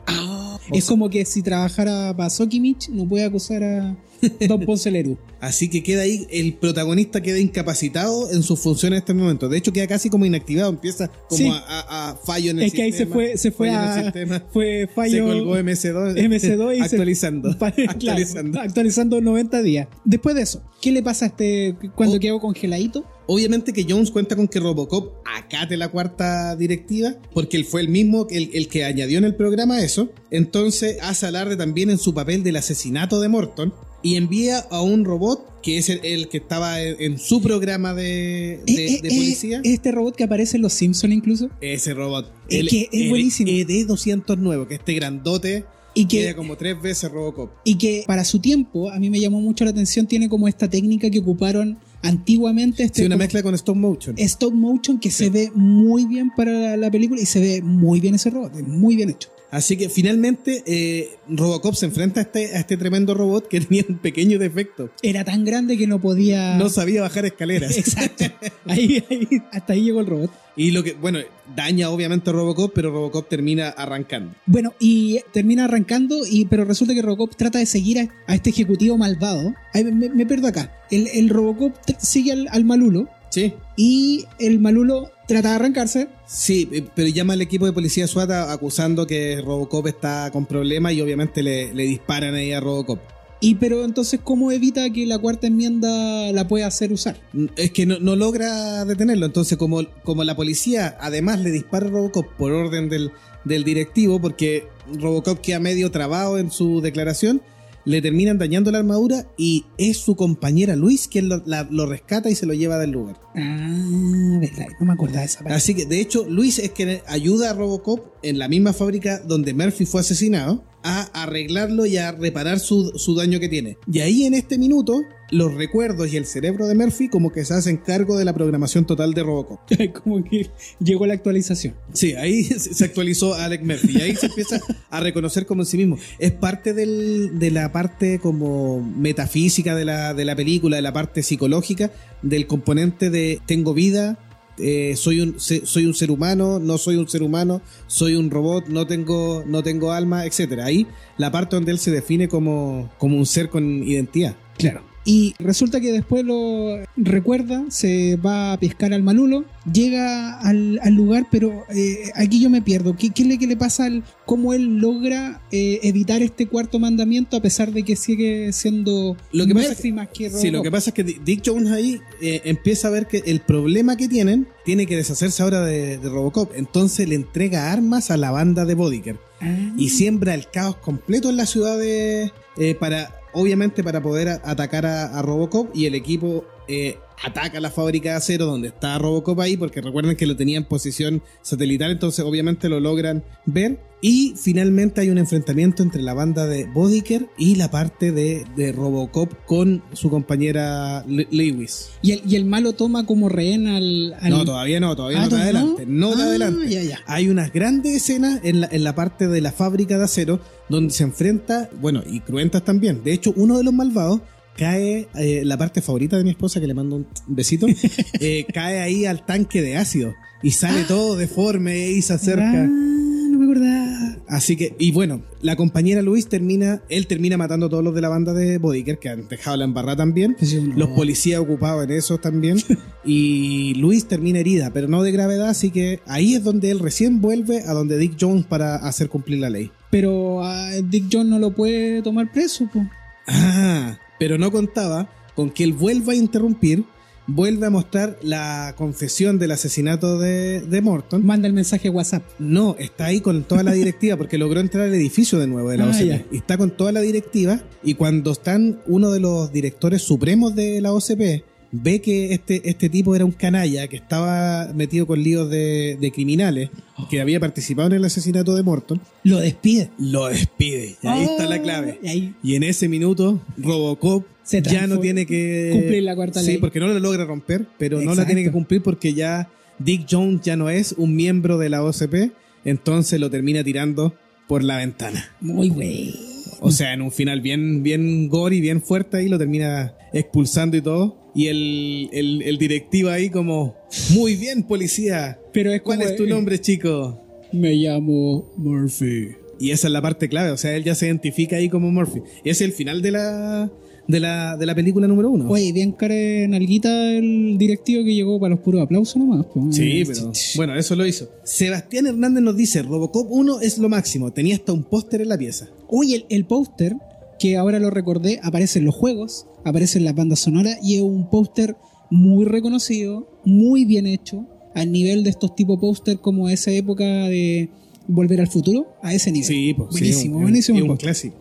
[SPEAKER 3] es como que si trabajara para Sokimich no puede acusar a Don Ponce Lerú.
[SPEAKER 2] Así que queda ahí, el protagonista queda incapacitado en sus funciones en este momento. De hecho, queda casi como inactivado, empieza como
[SPEAKER 3] Sí.
[SPEAKER 2] a, a- a fallo en el
[SPEAKER 3] Es que ahí se
[SPEAKER 2] sistema,
[SPEAKER 3] fue, se fue
[SPEAKER 2] el
[SPEAKER 3] a
[SPEAKER 2] sistema.
[SPEAKER 3] fue fallo
[SPEAKER 2] Se colgó MS2,
[SPEAKER 3] MC2 y se-
[SPEAKER 2] actualizando,
[SPEAKER 3] claro,
[SPEAKER 2] actualizando.
[SPEAKER 3] actualizando 90 días. Después de eso, ¿qué le pasa a este cuando
[SPEAKER 2] Oh.
[SPEAKER 3] quedó congeladito?
[SPEAKER 2] Obviamente que Jones cuenta con que Robocop acate la cuarta directiva, porque él fue el mismo, el, el que añadió en el programa eso. Entonces hace alarde también en su papel del asesinato de Morton y envía a un robot que es el, el que estaba en, en su programa de, de-
[SPEAKER 3] Eh, eh, eh,
[SPEAKER 2] policía.
[SPEAKER 3] este robot que aparece en Los Simpsons incluso.
[SPEAKER 2] Ese robot.
[SPEAKER 3] Es que es buenísimo.
[SPEAKER 2] ED209, que este grandote
[SPEAKER 3] Y que-
[SPEAKER 2] queda como tres veces Robocop.
[SPEAKER 3] Y que para su tiempo, a mí me llamó mucho la atención, tiene como esta técnica que ocuparon antiguamente. Este
[SPEAKER 2] Sí, una mezcla con stop motion.
[SPEAKER 3] Stop motion que se ve muy bien para la película y se ve muy bien ese robot, es muy bien hecho.
[SPEAKER 2] Así que finalmente eh, Robocop se enfrenta a este, a este tremendo robot que tenía un pequeño defecto.
[SPEAKER 3] Era tan grande que no podía...
[SPEAKER 2] No sabía bajar escaleras.
[SPEAKER 3] Exacto. Ahí, ahí- hasta ahí llegó el robot.
[SPEAKER 2] Y lo que, bueno, daña obviamente a Robocop, pero Robocop termina arrancando.
[SPEAKER 3] Bueno, y termina arrancando, y, pero resulta que Robocop trata de seguir a, a este ejecutivo malvado. Ay, me, me pierdo acá. El, el Robocop sigue al, al Malulo
[SPEAKER 2] Sí.
[SPEAKER 3] y el Malulo trata de arrancarse.
[SPEAKER 2] Sí, eh, pero llama al equipo de policía SWAT acusando que Robocop está con problemas y obviamente le, le disparan ahí a Robocop.
[SPEAKER 3] Y pero entonces, ¿cómo evita que la cuarta enmienda la pueda hacer usar?
[SPEAKER 2] Es que no, no logra detenerlo. Entonces, como, como la policía además le dispara a Robocop por orden del, del directivo, porque Robocop queda medio trabado en su declaración, le terminan dañando la armadura y es su compañera Luis quien lo, la- lo rescata y se lo lleva del lugar.
[SPEAKER 3] Ah, verdad, no me acordaba de esa parte.
[SPEAKER 2] Así que, de hecho, Luis es quien ayuda a Robocop en la misma fábrica donde Murphy fue asesinado a arreglarlo y a reparar su, su daño que tiene. Y ahí en este minuto, los recuerdos y el cerebro de Murphy como que se hacen cargo de la programación total de Robocop.
[SPEAKER 3] Como que llegó la actualización.
[SPEAKER 2] Sí, ahí se actualizó Alec Murphy y ahí se empieza a reconocer como en sí mismo. Es parte del- de la parte como metafísica de la, de la película, de la parte psicológica, del componente de tengo vida, eh, soy, un, soy un ser humano, no soy un ser humano, soy un robot, no tengo, no tengo alma, etcétera. Ahí la parte donde él se define como, como un ser con identidad.
[SPEAKER 3] Claro. Y resulta que después lo recuerda, se va a pescar al malulo, llega al, al lugar, pero eh, aquí yo me pierdo. ¿Qué, qué, le, qué le pasa al cómo él logra eh, evitar este cuarto mandamiento a pesar de que sigue siendo
[SPEAKER 2] Lo que pasa
[SPEAKER 3] más que
[SPEAKER 2] Sí, lo que pasa es que Di- Dick Jones ahí eh, empieza a ver que el problema que tienen tiene que deshacerse ahora de, de Robocop. Entonces le entrega armas a la banda de Bodiker
[SPEAKER 3] Ah.
[SPEAKER 2] y siembra el caos completo en la ciudad de, eh, para, obviamente, para poder atacar a, a Robocop y el equipo eh, ataca la fábrica de acero donde está Robocop ahí, porque recuerden que lo tenía en posición satelital, entonces obviamente lo logran ver. Y finalmente hay un enfrentamiento entre la banda de Bodiker y la parte de, de Robocop con su compañera Le- Lewis.
[SPEAKER 3] Y el, y el malo toma como rehén al. al-
[SPEAKER 2] No, todavía no, todavía
[SPEAKER 3] Ah,
[SPEAKER 2] no
[SPEAKER 3] ¿todavía
[SPEAKER 2] adelante. No, te
[SPEAKER 3] Ah,
[SPEAKER 2] adelante.
[SPEAKER 3] ya, ya.
[SPEAKER 2] Hay unas grandes escenas en la, en la parte de la fábrica de acero donde se enfrenta, bueno, y cruentas también. De hecho, uno de los malvados cae, eh, la parte favorita de mi esposa, que le mando un besito, eh, cae ahí al tanque de ácido y sale todo deforme y se
[SPEAKER 3] Ah,
[SPEAKER 2] acerca.
[SPEAKER 3] no me acordaba.
[SPEAKER 2] Así que, y bueno, la compañera Luis termina, él termina matando a todos los de la banda de Bodiker, que han dejado la embarrada también.
[SPEAKER 3] Pues sí,
[SPEAKER 2] Los policías ocupados en eso también. y Luis termina herida, pero no de gravedad, así que ahí es donde él recién vuelve a donde Dick Jones para hacer cumplir la ley.
[SPEAKER 3] Pero ah, Dick Jones no lo puede tomar preso, po.
[SPEAKER 2] Ah, pero no contaba con que él vuelva a interrumpir, vuelve a mostrar la confesión del asesinato de, de Morton.
[SPEAKER 3] Manda el mensaje WhatsApp.
[SPEAKER 2] No, está ahí con toda la directiva porque logró entrar al edificio de nuevo de la
[SPEAKER 3] Ah,
[SPEAKER 2] OCP.
[SPEAKER 3] ya.
[SPEAKER 2] Y está con toda la directiva y cuando están uno de los directores supremos de la OCP ve que este, este tipo era un canalla que estaba metido con líos de, de criminales, que había participado en el asesinato de Morton,
[SPEAKER 3] Lo despide.
[SPEAKER 2] lo despide. Y ahí está la clave.
[SPEAKER 3] Y ahí
[SPEAKER 2] Y en ese minuto, Robocop
[SPEAKER 3] Se
[SPEAKER 2] ya no tiene que
[SPEAKER 3] cumplir la cuarta
[SPEAKER 2] sí,
[SPEAKER 3] ley.
[SPEAKER 2] porque no la logra romper, pero no la tiene que cumplir porque ya Dick Jones ya no es un miembro de la OCP, entonces lo termina tirando por la ventana.
[SPEAKER 3] Muy güey.
[SPEAKER 2] O sea, en un final bien, bien gory, bien fuerte ahí, lo termina expulsando y todo. Y el, el, el directivo ahí como, muy bien, policía.
[SPEAKER 3] Pero es
[SPEAKER 2] ¿Cuál
[SPEAKER 3] como-
[SPEAKER 2] es tu nombre, chico?
[SPEAKER 3] Me llamo Murphy.
[SPEAKER 2] Y esa es la parte clave, o sea, él ya se identifica ahí como Murphy. Y ese es el final de la, de la, de la película número uno.
[SPEAKER 3] Oye, bien care nalguita el directivo que llegó para los puros aplausos nomás. po.
[SPEAKER 2] Sí, pero bueno, eso lo hizo. Sebastián Hernández nos dice, Robocop 1 es lo máximo, tenía hasta un póster en la pieza.
[SPEAKER 3] Oye, el, el póster, que ahora lo recordé, aparece en los juegos, aparece en las bandas sonoras y es un póster muy reconocido, muy bien hecho, al nivel de estos tipos póster como esa época de Volver al Futuro, a ese nivel.
[SPEAKER 2] Sí, pues
[SPEAKER 3] buenísimo,
[SPEAKER 2] sí, un-
[SPEAKER 3] buenísimo.
[SPEAKER 2] Un clásico.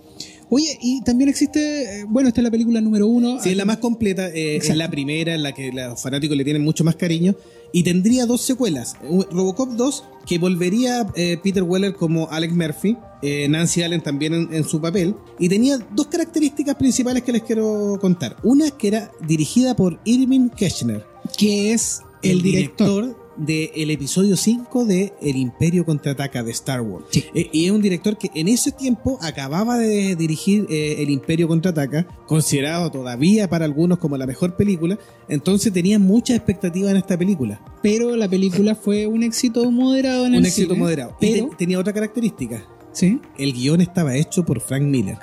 [SPEAKER 3] Oye, y también existe, eh, bueno, esta es la película número uno.
[SPEAKER 2] Sí, es la más completa, eh, es la primera, en la que los fanáticos le tienen mucho más cariño. Y tendría dos secuelas. Robocop 2, que volvería eh, Peter Weller como Alex Murphy, eh, Nancy Allen también en, en su papel. Y tenía dos características principales que les quiero contar. Una que era dirigida por Irving Kirchner,
[SPEAKER 3] que es el, director.
[SPEAKER 2] Del episodio 5 de El Imperio Contraataca de Star Wars.
[SPEAKER 3] Sí.
[SPEAKER 2] Eh, y es un director que en ese tiempo acababa de dirigir eh, El Imperio Contraataca, considerado todavía para algunos como la mejor película, entonces tenía mucha expectativa en esta película.
[SPEAKER 3] Pero la película fue un éxito moderado en
[SPEAKER 2] un
[SPEAKER 3] el
[SPEAKER 2] éxito
[SPEAKER 3] cine,
[SPEAKER 2] moderado. Y
[SPEAKER 3] Pero,
[SPEAKER 2] te- tenía otra característica.
[SPEAKER 3] ¿Sí?
[SPEAKER 2] El guion estaba hecho por Frank Miller,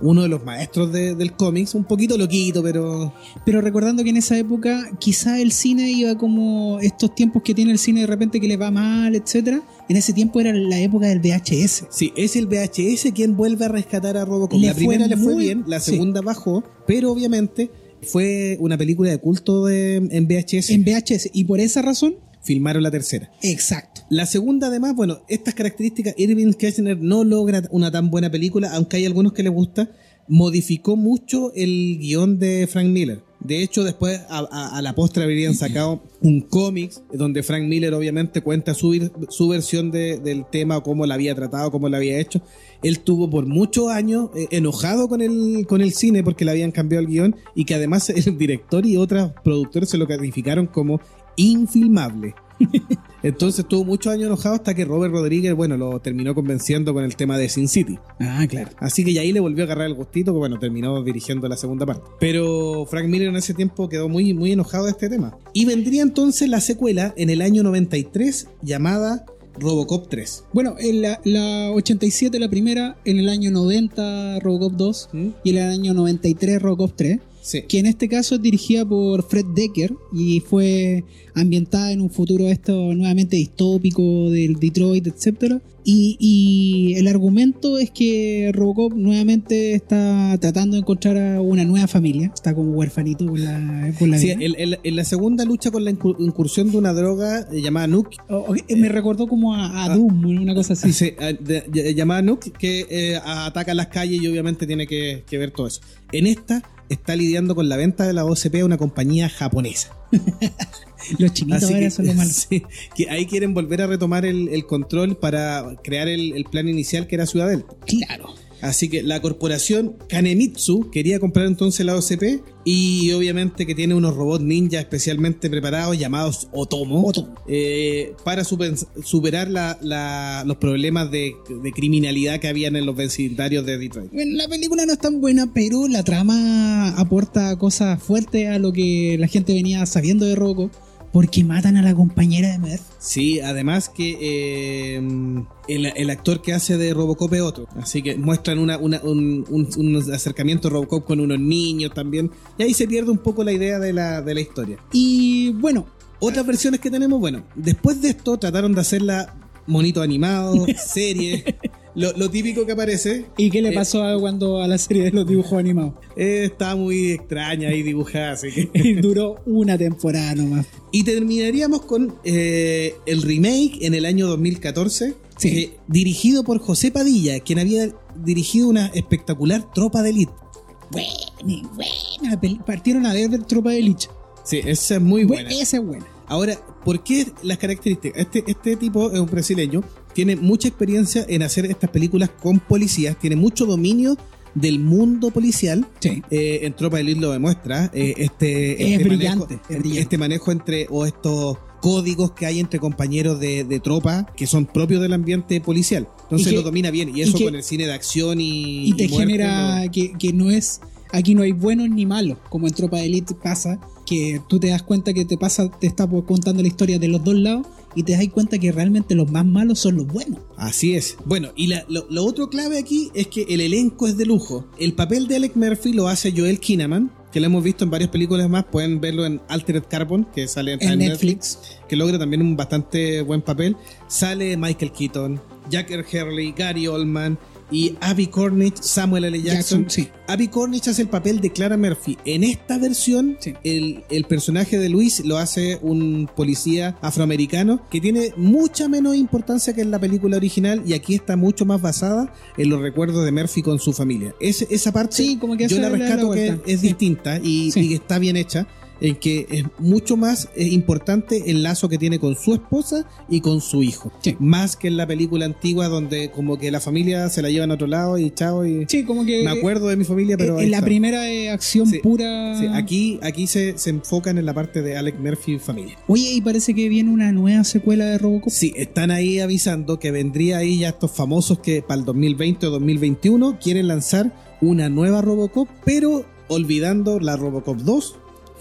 [SPEAKER 2] uno de los maestros de- del cómics, un poquito loquito, pero
[SPEAKER 3] Pero recordando que en esa época quizá el cine iba como estos tiempos que tiene el cine de repente que le va mal, etcétera. En ese tiempo era la época del VHS.
[SPEAKER 2] Sí, es el VHS quien vuelve a rescatar a Robocop.
[SPEAKER 3] Le
[SPEAKER 2] la primera le fue
[SPEAKER 3] muy-
[SPEAKER 2] bien, la
[SPEAKER 3] sí.
[SPEAKER 2] segunda bajó, pero obviamente fue una película de culto de, en VHS.
[SPEAKER 3] En VHS. Y por esa razón,
[SPEAKER 2] Filmaron la tercera.
[SPEAKER 3] exacto.
[SPEAKER 2] La segunda, además, bueno, estas características, Irving Kirchner no logra una tan buena película, aunque hay algunos que les gusta, modificó mucho el guion de Frank Miller. De hecho, después a, a- a la postre habrían sacado un cómic donde Frank Miller obviamente cuenta su, su versión de- del tema, cómo la había tratado, cómo la había hecho. Él tuvo por muchos años eh, enojado con el, con el cine porque le habían cambiado el guion y que además el director y otros productores se lo calificaron como infilmable. Entonces estuvo muchos años enojado hasta que Robert Rodríguez, bueno, lo terminó convenciendo con el tema de Sin City.
[SPEAKER 3] Ah, claro.
[SPEAKER 2] Así que ya ahí le volvió a agarrar el gustito, que bueno, terminó dirigiendo la segunda parte. Pero Frank Miller en ese tiempo quedó muy, muy enojado de este tema. Y vendría entonces la secuela en el año 93 llamada Robocop 3.
[SPEAKER 3] Bueno, en la, la 87 la primera, en el año 90 Robocop 2
[SPEAKER 2] ¿Mm?
[SPEAKER 3] y en el año 93 Robocop 3,
[SPEAKER 2] Sí.
[SPEAKER 3] que en este caso es dirigida por Fred Decker y fue ambientada en un futuro esto nuevamente distópico del Detroit, etcétera. Y, y el argumento es que Robocop nuevamente está tratando de encontrar a una nueva familia, está como huerfanito con la, con la
[SPEAKER 2] Sí,
[SPEAKER 3] vida.
[SPEAKER 2] el- el- en la segunda lucha con la incur- incursión de una droga eh, llamada Nuke,
[SPEAKER 3] O- o- me recordó como a, a Doom, una cosa así.
[SPEAKER 2] Sí, eh, de- de- llamada Nuke, que eh, ataca las calles y obviamente tiene que, que ver todo eso. En esta está lidiando con la venta de la OCP a una compañía japonesa.
[SPEAKER 3] Los chinitos
[SPEAKER 2] Así
[SPEAKER 3] ahora
[SPEAKER 2] que,
[SPEAKER 3] son los malos.
[SPEAKER 2] sí, que ahí quieren volver a retomar el, el control para crear el, el plan inicial que era Ciudad Delta.
[SPEAKER 3] Claro.
[SPEAKER 2] Así que la corporación Kanemitsu quería comprar entonces la OCP y obviamente que tiene unos robots ninja especialmente preparados llamados Otomo, eh, para super- superar la- la- los problemas de, de criminalidad que habían en los vecindarios de Detroit.
[SPEAKER 3] Bueno, la película no es tan buena, pero la trama aporta cosas fuertes a lo que la gente venía sabiendo de Robocop. Porque matan a la compañera de Murph.
[SPEAKER 2] Sí, además que eh, el, el actor que hace de Robocop es otro. Así que muestran una, una- un, un- un acercamiento Robocop con unos niños también. Y ahí se pierde un poco la idea de la, de la historia.
[SPEAKER 3] Y bueno,
[SPEAKER 2] Otras versiones que tenemos, bueno, después de esto trataron de hacerla monito animado, serie. Lo, lo típico que aparece
[SPEAKER 3] ¿y qué le
[SPEAKER 2] Eh,
[SPEAKER 3] pasó a cuando a la serie de los dibujos animados?
[SPEAKER 2] eh, está muy extraña y dibujada, así que...
[SPEAKER 3] Y duró una temporada nomás.
[SPEAKER 2] Y terminaríamos con eh, el remake en el año 2014,
[SPEAKER 3] Sí.
[SPEAKER 2] que- dirigido por José Padilla, quien había dirigido una espectacular tropa de elite.
[SPEAKER 3] Buena, buena. Partieron a ver Tropa de Lich.
[SPEAKER 2] Sí, esa es muy buena.
[SPEAKER 3] Esa es buena.
[SPEAKER 2] Ahora, ¿por qué las características? Este, este tipo es un brasileño, tiene mucha experiencia en hacer estas películas con policías, tiene mucho dominio del mundo policial.
[SPEAKER 3] Sí.
[SPEAKER 2] Eh, en Tropa de Elite lo demuestra. eh, este,
[SPEAKER 3] Es
[SPEAKER 2] este
[SPEAKER 3] brillante,
[SPEAKER 2] manejo,
[SPEAKER 3] es brillante.
[SPEAKER 2] Este manejo entre, o estos códigos que hay entre compañeros de, de tropa que son propios del ambiente policial. Entonces
[SPEAKER 3] que-
[SPEAKER 2] lo domina bien. Y
[SPEAKER 3] y
[SPEAKER 2] eso
[SPEAKER 3] que-
[SPEAKER 2] con el cine de acción y.
[SPEAKER 3] Y te
[SPEAKER 2] y muerte,
[SPEAKER 3] genera que no es. Aquí no hay buenos ni malos, como en Tropa de Elite pasa, que tú te das cuenta que te pasa, te está contando la historia de los dos lados y te das cuenta que realmente los más malos son los buenos.
[SPEAKER 2] Así es. Bueno, y la- lo, lo otro clave aquí es que el elenco es de lujo. El papel de Alec Murphy lo hace Joel Kinnaman, que lo hemos visto en varias películas más. Pueden verlo en Altered Carbon, que sale en,
[SPEAKER 3] En
[SPEAKER 2] en
[SPEAKER 3] Netflix.
[SPEAKER 2] que logra también un bastante buen papel. Sale Michael Keaton, Jack Hurley, Gary Oldman y Abby Cornish, Samuel L. Jackson.
[SPEAKER 3] Jackson, sí.
[SPEAKER 2] Abby Cornish hace el papel de Clara Murphy. En esta versión,
[SPEAKER 3] Sí.
[SPEAKER 2] el, el personaje de Luis lo hace un policía afroamericano que tiene mucha menos importancia que en la película original y aquí está mucho más basada en los recuerdos de Murphy con su familia. Ese- esa parte
[SPEAKER 3] Sí, como que
[SPEAKER 2] yo la
[SPEAKER 3] la- la
[SPEAKER 2] rescato que es distinta y, y está bien hecha. En que es mucho más eh, importante el lazo que tiene con su esposa y con su hijo.
[SPEAKER 3] Sí.
[SPEAKER 2] Más que en la película antigua donde como que la familia se la llevan a otro lado y chao y
[SPEAKER 3] Sí, como que.
[SPEAKER 2] me acuerdo de mi familia, pero
[SPEAKER 3] eh,
[SPEAKER 2] ahí
[SPEAKER 3] en la
[SPEAKER 2] está.
[SPEAKER 3] primera eh, acción
[SPEAKER 2] Sí,
[SPEAKER 3] pura.
[SPEAKER 2] Sí, aquí, aquí se, se enfocan en la parte de Alec Murphy y familia.
[SPEAKER 3] Oye, y parece que viene una nueva secuela de Robocop.
[SPEAKER 2] Sí, están ahí avisando que vendría ahí ya estos famosos que para el 2020 o 2021 quieren lanzar una nueva Robocop, pero olvidando la Robocop 2,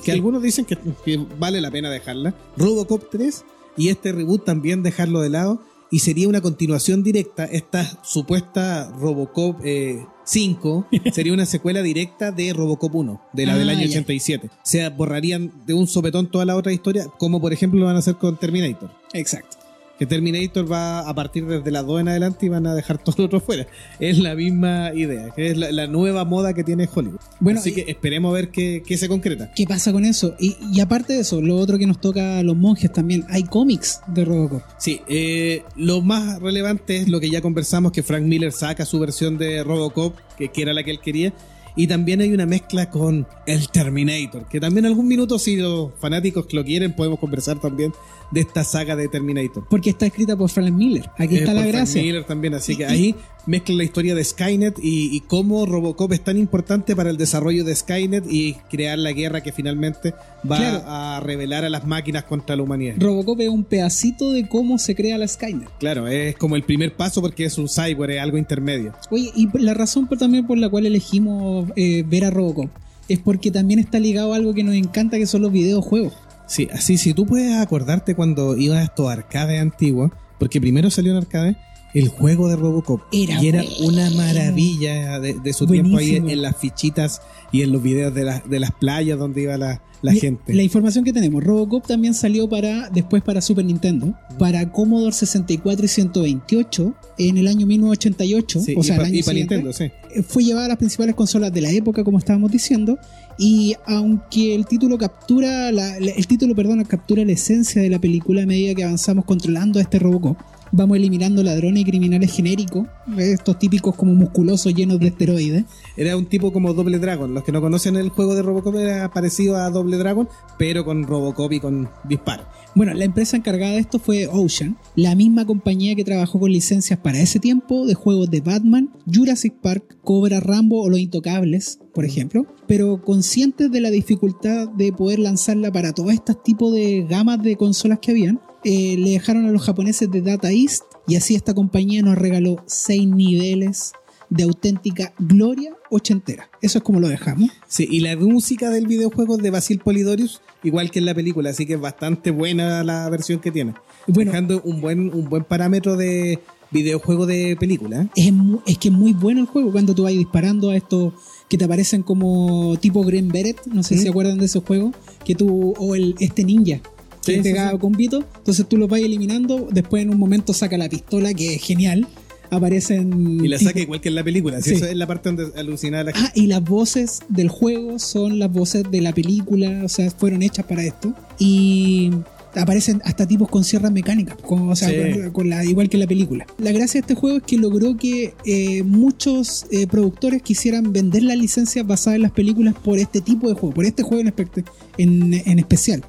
[SPEAKER 2] que algunos dicen que, que vale la pena dejarla, Robocop 3 y este reboot también dejarlo de lado y sería una continuación directa, esta supuesta Robocop eh, 5 sería una secuela directa de Robocop 1, de la del
[SPEAKER 3] Ah,
[SPEAKER 2] año
[SPEAKER 3] ya.
[SPEAKER 2] 87. O sea, borrarían de un sopetón toda la otra historia, como por ejemplo lo van a hacer con Terminator.
[SPEAKER 3] Exacto.
[SPEAKER 2] Que Terminator va a partir desde las 2 en adelante y van a dejar todo lo otro fuera. Es la misma idea, que es la, la nueva moda que tiene Hollywood.
[SPEAKER 3] Bueno,
[SPEAKER 2] Así que esperemos a ver qué, qué se concreta.
[SPEAKER 3] ¿Qué pasa con eso? Y, y aparte de eso, lo otro que nos toca a los monjes también, hay cómics de Robocop.
[SPEAKER 2] Sí, eh, lo más relevante es lo que ya conversamos, que Frank Miller saca su versión de Robocop, que, que era la que él quería, Y también hay una mezcla con el Terminator, que también en algún minuto, si los fanáticos lo quieren, podemos conversar también de esta saga de Terminator.
[SPEAKER 3] Porque está escrita por Frank Miller. Aquí
[SPEAKER 2] Eh,
[SPEAKER 3] está
[SPEAKER 2] por
[SPEAKER 3] la
[SPEAKER 2] Frank
[SPEAKER 3] gracia.
[SPEAKER 2] Miller también, así que ahí mezclan la historia de Skynet y, y cómo Robocop es tan importante para el desarrollo de Skynet y crear la guerra que finalmente va
[SPEAKER 3] Claro.
[SPEAKER 2] a revelar a las máquinas contra la humanidad.
[SPEAKER 3] Robocop es un pedacito de cómo se crea la Skynet.
[SPEAKER 2] Claro, es como el primer paso porque es un cyborg, es algo intermedio.
[SPEAKER 3] Oye, y la razón por, también por la cual elegimos eh, ver a Robocop es porque también está ligado a algo que nos encanta, que son los videojuegos.
[SPEAKER 2] Sí, así, si tú puedes acordarte cuando ibas a estos arcades antiguos, porque primero salió en arcade el juego de Robocop.
[SPEAKER 3] Era
[SPEAKER 2] y era una maravilla de, de su tiempo ahí en las fichitas y en los videos de, las de las playas donde iba la, la gente.
[SPEAKER 3] La información que tenemos, Robocop también salió para después para Super Nintendo, para Commodore 64 y 128 en el año 1988,
[SPEAKER 2] Sí,
[SPEAKER 3] o
[SPEAKER 2] y
[SPEAKER 3] sea,
[SPEAKER 2] pa-
[SPEAKER 3] el año
[SPEAKER 2] y para. Nintendo, sí.
[SPEAKER 3] Fue llevada a las principales consolas de la época, como estábamos diciendo, y aunque el título captura, la- el título, captura la esencia de la película a medida que avanzamos controlando a este Robocop, vamos eliminando ladrones y criminales genéricos, estos típicos como musculosos llenos de esteroides.
[SPEAKER 2] Era un tipo como Doble Dragon. Los que no conocen el juego de Robocop era parecido a Doble Dragon, pero con Robocop y con disparo.
[SPEAKER 3] Bueno, la empresa encargada de esto fue Ocean, la misma compañía que trabajó con licencias para ese tiempo de juegos de Batman, Jurassic Park, Cobra Rambo o Los Intocables, por ejemplo, pero conscientes de la dificultad de poder lanzarla para todos estos tipos de gamas de consolas que habían, eh, le dejaron a los japoneses de Data East y así esta compañía nos regaló seis niveles de auténtica gloria ochentera. Eso es como lo dejamos.
[SPEAKER 2] Sí, y la música del videojuego es de Basil Polidorius, igual que en la película, así que es bastante buena la versión que tiene.
[SPEAKER 3] Bueno,
[SPEAKER 2] Dejando un buen, un buen parámetro de videojuego de película. ¿eh?
[SPEAKER 3] es, es que es muy bueno el juego cuando tú vas disparando a estos que te aparecen como tipo Green Beret, no sé si
[SPEAKER 2] ¿Mm?
[SPEAKER 3] se acuerdan de esos juegos, que tú, o el este ninja que
[SPEAKER 2] Sí,
[SPEAKER 3] pegaba
[SPEAKER 2] sí.
[SPEAKER 3] con Vito, entonces tú los vas eliminando, después en un momento saca la pistola, que es genial, aparecen...
[SPEAKER 2] Y la
[SPEAKER 3] tipo-
[SPEAKER 2] saca igual que en la película. si
[SPEAKER 3] Sí.
[SPEAKER 2] Eso es la parte donde alucinaba la gente.
[SPEAKER 3] Ah, y las voces del juego son las voces de la película, o sea, fueron hechas para esto. Y aparecen hasta tipos con sierras mecánicas, o sea,
[SPEAKER 2] Sí.
[SPEAKER 3] con- con la, igual que la película. La gracia de este juego es que logró que eh, muchos eh, productores quisieran vender las licencias basadas en las películas por este tipo de juego, por este juego en, espe- en, en especial,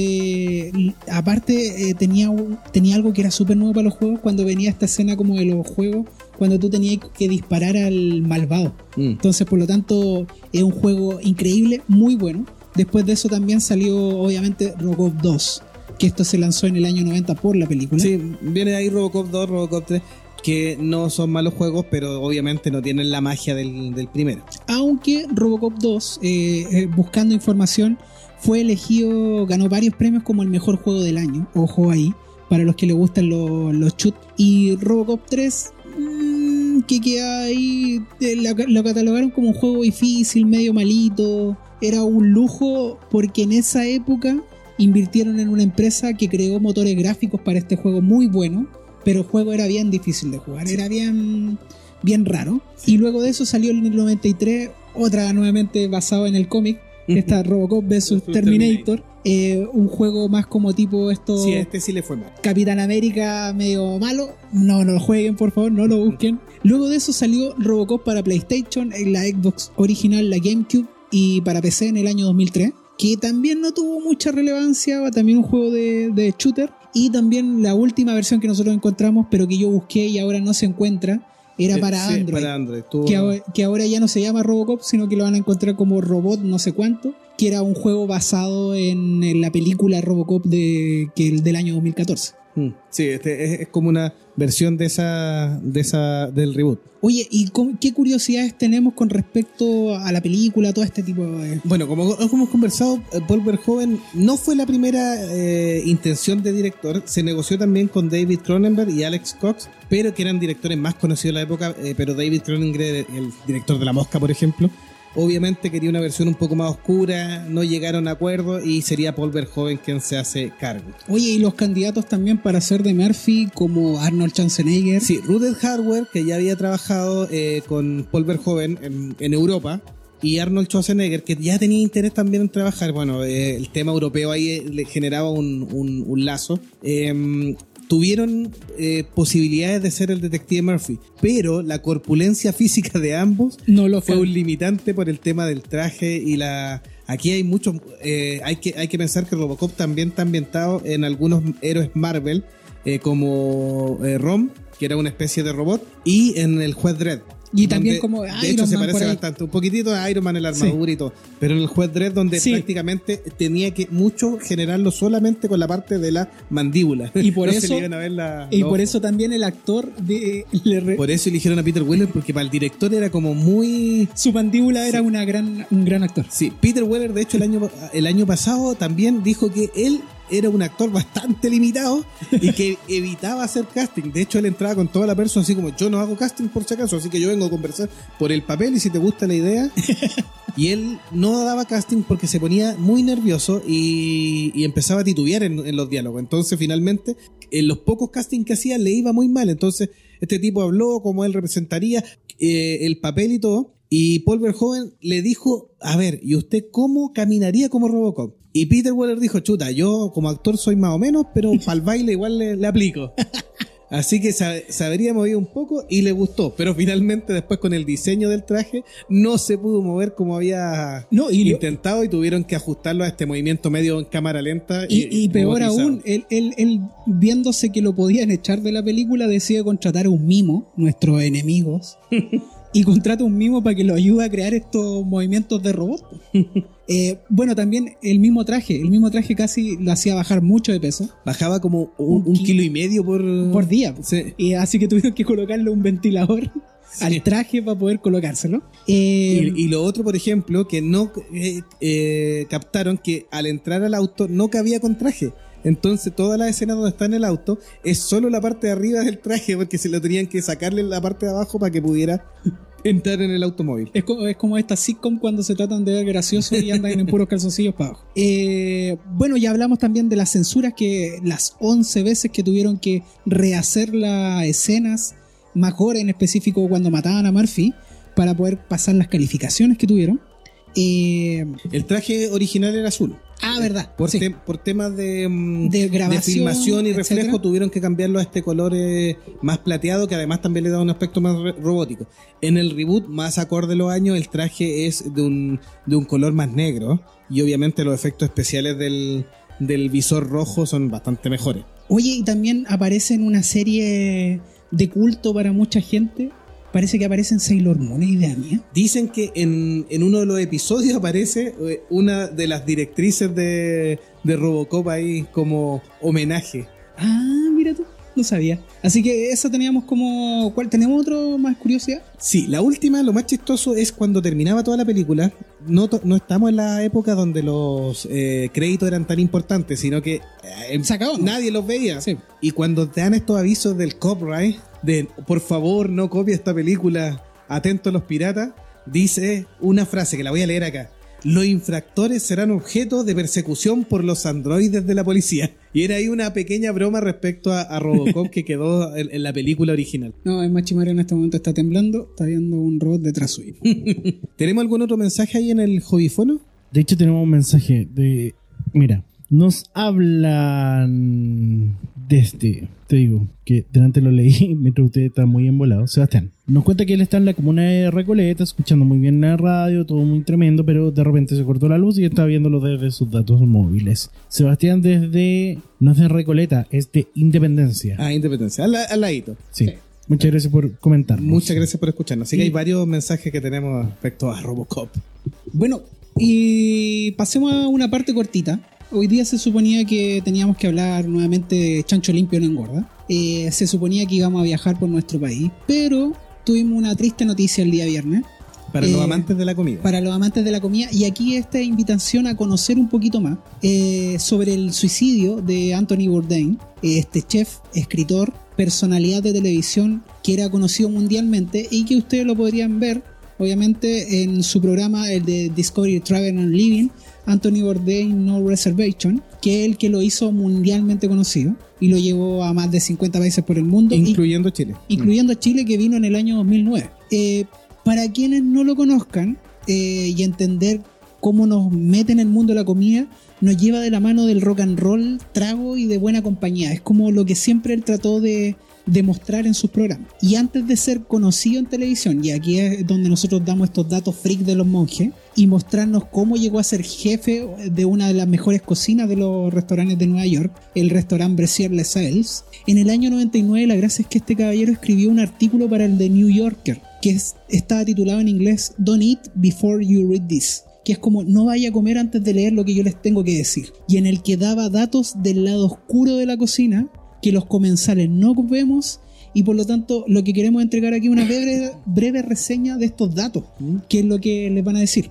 [SPEAKER 3] donde aparte eh, tenía, un- tenía algo que era súper nuevo para los juegos cuando venía esta escena como de los juegos, cuando tú tenías que disparar al malvado.
[SPEAKER 2] Mm.
[SPEAKER 3] Entonces, por lo tanto, es un juego increíble, muy bueno. Después de eso también salió, obviamente, Robocop 2, que esto se lanzó en el año 90 por la película.
[SPEAKER 2] Sí, viene ahí Robocop 2, Robocop 3, que no son malos juegos, pero obviamente no tienen la magia del, del primero.
[SPEAKER 3] Aunque Robocop 2, eh, eh, buscando información, fue elegido, ganó varios premios como el mejor juego del año. Ojo ahí, para los que les gustan los, los shoot. Y Robocop 3, mm, que queda ahí, eh, lo catalogaron como un juego difícil, medio malito. Era un lujo porque en esa época invirtieron en una empresa que creó motores gráficos para este juego muy bueno, pero el juego era bien difícil de jugar, era bien, bien raro. Y luego de eso salió en el 93 otra nuevamente basado en el cómic, esta Robocop vs Terminator, eh, un juego más como tipo esto
[SPEAKER 2] Sí, a este sí le fue mal.
[SPEAKER 3] Capitán América medio malo. No, no lo jueguen, por favor, no lo busquen. Luego de eso salió Robocop para PlayStation, en la Xbox original, la GameCube y para PC en el año 2003, que también no tuvo mucha relevancia, también un juego de, de shooter. Y también la última versión que nosotros encontramos, pero que yo busqué y ahora no se encuentra, era
[SPEAKER 2] Eh,
[SPEAKER 3] para
[SPEAKER 2] sí,
[SPEAKER 3] Android.
[SPEAKER 2] para Android. Tuvo-
[SPEAKER 3] Que, ahora, que ahora ya no se llama Robocop, sino que lo van a encontrar como Robot no sé cuánto, que era un juego basado en, en la película Robocop de, que el del año 2014.
[SPEAKER 2] Mm, Sí, este es, es como una versión de esa, de esa del reboot.
[SPEAKER 3] Oye, ¿y con- qué curiosidades tenemos con respecto a la película, todo este tipo de...
[SPEAKER 2] Bueno, como hemos conversado, eh, Paul Verhoeven no fue la primera eh, intención de director. Se negoció también con David Cronenberg y Alex Cox, pero que eran directores más conocidos de la época. eh, pero David Cronenberg, el director de La Mosca, por ejemplo, obviamente quería una versión un poco más oscura. No llegaron a acuerdo y sería Paul Verhoeven quien se hace cargo.
[SPEAKER 3] Oye, y los candidatos también para ser de Murphy, como Arnold Schwarzenegger.
[SPEAKER 2] Sí, Ruther Hardware, que ya había trabajado eh, con Paul Verhoeven en, en Europa, y Arnold Schwarzenegger, que ya tenía interés también en trabajar. Bueno, eh, el tema europeo ahí eh, le generaba un, un- un lazo. Eh, tuvieron eh, posibilidades de ser el detective Murphy, pero la corpulencia física de ambos
[SPEAKER 3] No lo
[SPEAKER 2] fue
[SPEAKER 3] fue.
[SPEAKER 2] un limitante por el tema del traje y la... Aquí hay muchos... eh, hay, que, hay que pensar que Robocop también está ambientado en algunos héroes Marvel, eh, como eh, Rom, que era una especie de robot, y en el juez Dredd.
[SPEAKER 3] Y también como
[SPEAKER 2] De hecho, se parece bastante. Un poquitito a Iron Man en la armadura y todo. Pero en el juez Dredd, donde
[SPEAKER 3] Sí.
[SPEAKER 2] prácticamente tenía que mucho generarlo solamente con la parte de la mandíbula.
[SPEAKER 3] Y por
[SPEAKER 2] No se
[SPEAKER 3] eso-
[SPEAKER 2] le iban a ver la-
[SPEAKER 3] Y por eso también el actor de, le
[SPEAKER 2] Por eso eligieron a Peter Weller, porque para el director era como muy.
[SPEAKER 3] su mandíbula era una gran, un gran actor.
[SPEAKER 2] Sí, Peter Weller, de hecho, el año, el año pasado también dijo que él era un actor bastante limitado y que evitaba hacer casting. De hecho, él entraba con toda la persona así como yo no hago casting por si acaso, así que yo vengo a conversar por el papel y si te gusta la idea. Y él no daba casting porque se ponía muy nervioso y, y empezaba a titubear en, en los diálogos. Entonces, finalmente, en los pocos castings que hacía le iba muy mal. Entonces, este tipo habló como él representaría eh, el papel y todo. Y Paul Verhoeven le dijo, a ver, ¿y usted cómo caminaría como Robocop? Y Peter Weller dijo, chuta, yo como actor soy más o menos, pero para el baile igual le, le aplico. Así que se, se habría movido un poco y le gustó, pero finalmente después con el diseño del traje no se pudo mover como había
[SPEAKER 3] No, y lo-
[SPEAKER 2] intentado y tuvieron que ajustarlo a este movimiento medio en cámara lenta.
[SPEAKER 3] Y, y peor aún, él, él- él, viéndose que lo podían echar de la película, decide contratar a un mimo, nuestros enemigos, y contrata un mimo para que lo ayude a crear estos movimientos de robot. Eh, bueno, también el mismo traje, el mismo traje casi lo hacía bajar mucho de peso
[SPEAKER 2] Bajaba como un,
[SPEAKER 3] Un
[SPEAKER 2] un
[SPEAKER 3] ki-
[SPEAKER 2] kilo y medio por,
[SPEAKER 3] por día.
[SPEAKER 2] Sí.
[SPEAKER 3] Así que tuvieron que colocarle un ventilador al traje para poder colocárselo. Eh,
[SPEAKER 2] Y, y lo otro, por ejemplo, que no eh, eh, captaron que al entrar al auto no cabía con traje. Entonces toda la escena donde está en el auto es solo la parte de arriba del traje porque se lo tenían que sacarle la parte de abajo para que pudiera entrar en el automóvil.
[SPEAKER 3] Es como, es como esta sitcom cuando se tratan de ver gracioso y andan en puros calzoncillos para abajo. Eh, bueno, ya hablamos también de las censuras que las 11 veces que tuvieron que rehacer las escenas, mejor en específico cuando mataban a Murphy, para poder pasar las calificaciones que tuvieron. Eh,
[SPEAKER 2] El traje original era azul.
[SPEAKER 3] Ah, verdad.
[SPEAKER 2] Por,
[SPEAKER 3] sí.
[SPEAKER 2] te- por temas de, mm,
[SPEAKER 3] De grabación,
[SPEAKER 2] filmación y reflejo
[SPEAKER 3] etcétera.
[SPEAKER 2] tuvieron que cambiarlo a este color eh, más plateado que además también le da un aspecto más robótico. En el reboot, más acorde a los años, el traje es de un, de un color más negro y obviamente los efectos especiales del, del visor rojo son bastante mejores.
[SPEAKER 3] Oye, y también aparece en una serie de culto para mucha gente. Parece que aparece en Sailor Moon, ¿es idea mía?
[SPEAKER 2] Dicen que en, en uno de los episodios aparece eh, una de las directrices de, de Robocop ahí como homenaje.
[SPEAKER 3] Ah, mira tú, no sabía. Así que eso teníamos como... ¿Cuál? ¿Tenemos otro más curiosidad?
[SPEAKER 2] Sí, la última, lo más chistoso es cuando terminaba toda la película. No, no estamos en la época donde los eh, créditos eran tan importantes, sino que eh,
[SPEAKER 3] Se acabó, ¿no?
[SPEAKER 2] nadie los veía.
[SPEAKER 3] Sí.
[SPEAKER 2] Y cuando te dan estos avisos del copyright, de por favor no copie esta película, atento a los piratas, dice una frase que la voy a leer acá. Los infractores serán objeto de persecución por los androides de la policía. Y era ahí una pequeña broma respecto a, a Robocop que quedó en- en la película original.
[SPEAKER 3] No, el Machimario en este momento está temblando, está viendo un robot detrás suyo.
[SPEAKER 2] ¿Tenemos algún otro mensaje ahí en el hobbyfono?
[SPEAKER 4] De hecho, tenemos un mensaje de. Mira, nos hablan desde. Te digo, que delante lo leí mientras usted está muy embolado. Sebastián nos cuenta que él está en la comuna de Recoleta, escuchando muy bien la radio, todo muy tremendo, pero de repente se cortó la luz y está viéndolo desde sus datos móviles. Sebastián, desde. No es de Recoleta, es de Independencia.
[SPEAKER 2] Ah, Independencia, al, al ladito.
[SPEAKER 4] sí. Muchas gracias por comentar.
[SPEAKER 2] Muchas gracias por escucharnos. Así que hay varios mensajes que tenemos respecto a Robocop.
[SPEAKER 3] Bueno, y pasemos a una parte cortita. Hoy día se suponía que teníamos que hablar nuevamente de Chancho Limpio no engorda. Eh, se suponía que íbamos a viajar por nuestro país, pero tuvimos una triste noticia el día viernes
[SPEAKER 2] Para
[SPEAKER 3] Eh,
[SPEAKER 2] los amantes de la comida.
[SPEAKER 3] para los amantes de la comida. Y aquí esta invitación a conocer un poquito más eh, sobre el suicidio de Anthony Bourdain, este chef, escritor, personalidad de televisión que era conocido mundialmente y que ustedes lo podrían ver, obviamente, en su programa, el de Discovery Travel and Living, Anthony Bourdain No Reservation, que es el que lo hizo mundialmente conocido y lo llevó a más de 50 países por el mundo. y-
[SPEAKER 2] incluyendo Chile.
[SPEAKER 3] incluyendo Chile que vino en el año 2009. Eh, para quienes no lo conozcan eh, y entender cómo nos mete en el mundo de la comida, nos lleva de la mano del rock and roll, trago y de buena compañía. Es como lo que siempre él trató de, de mostrar en sus programas. Y antes de ser conocido en televisión, y aquí es donde nosotros damos estos datos freak de los monjes, y mostrarnos cómo llegó a ser jefe de una de las mejores cocinas de los restaurantes de Nueva York, el restaurante Bressier Les Sales. En el año 99 la gracia es que este caballero escribió un artículo para el The New Yorker, que es- estaba titulado en inglés Don't Eat Before You Read This que es como no vaya a comer antes de leer lo que yo les tengo que decir. Y en el que daba datos del lado oscuro de la cocina que los comensales no vemos y por lo tanto lo que queremos entregar aquí es una breve, breve reseña de estos datos, que es lo que les van a decir.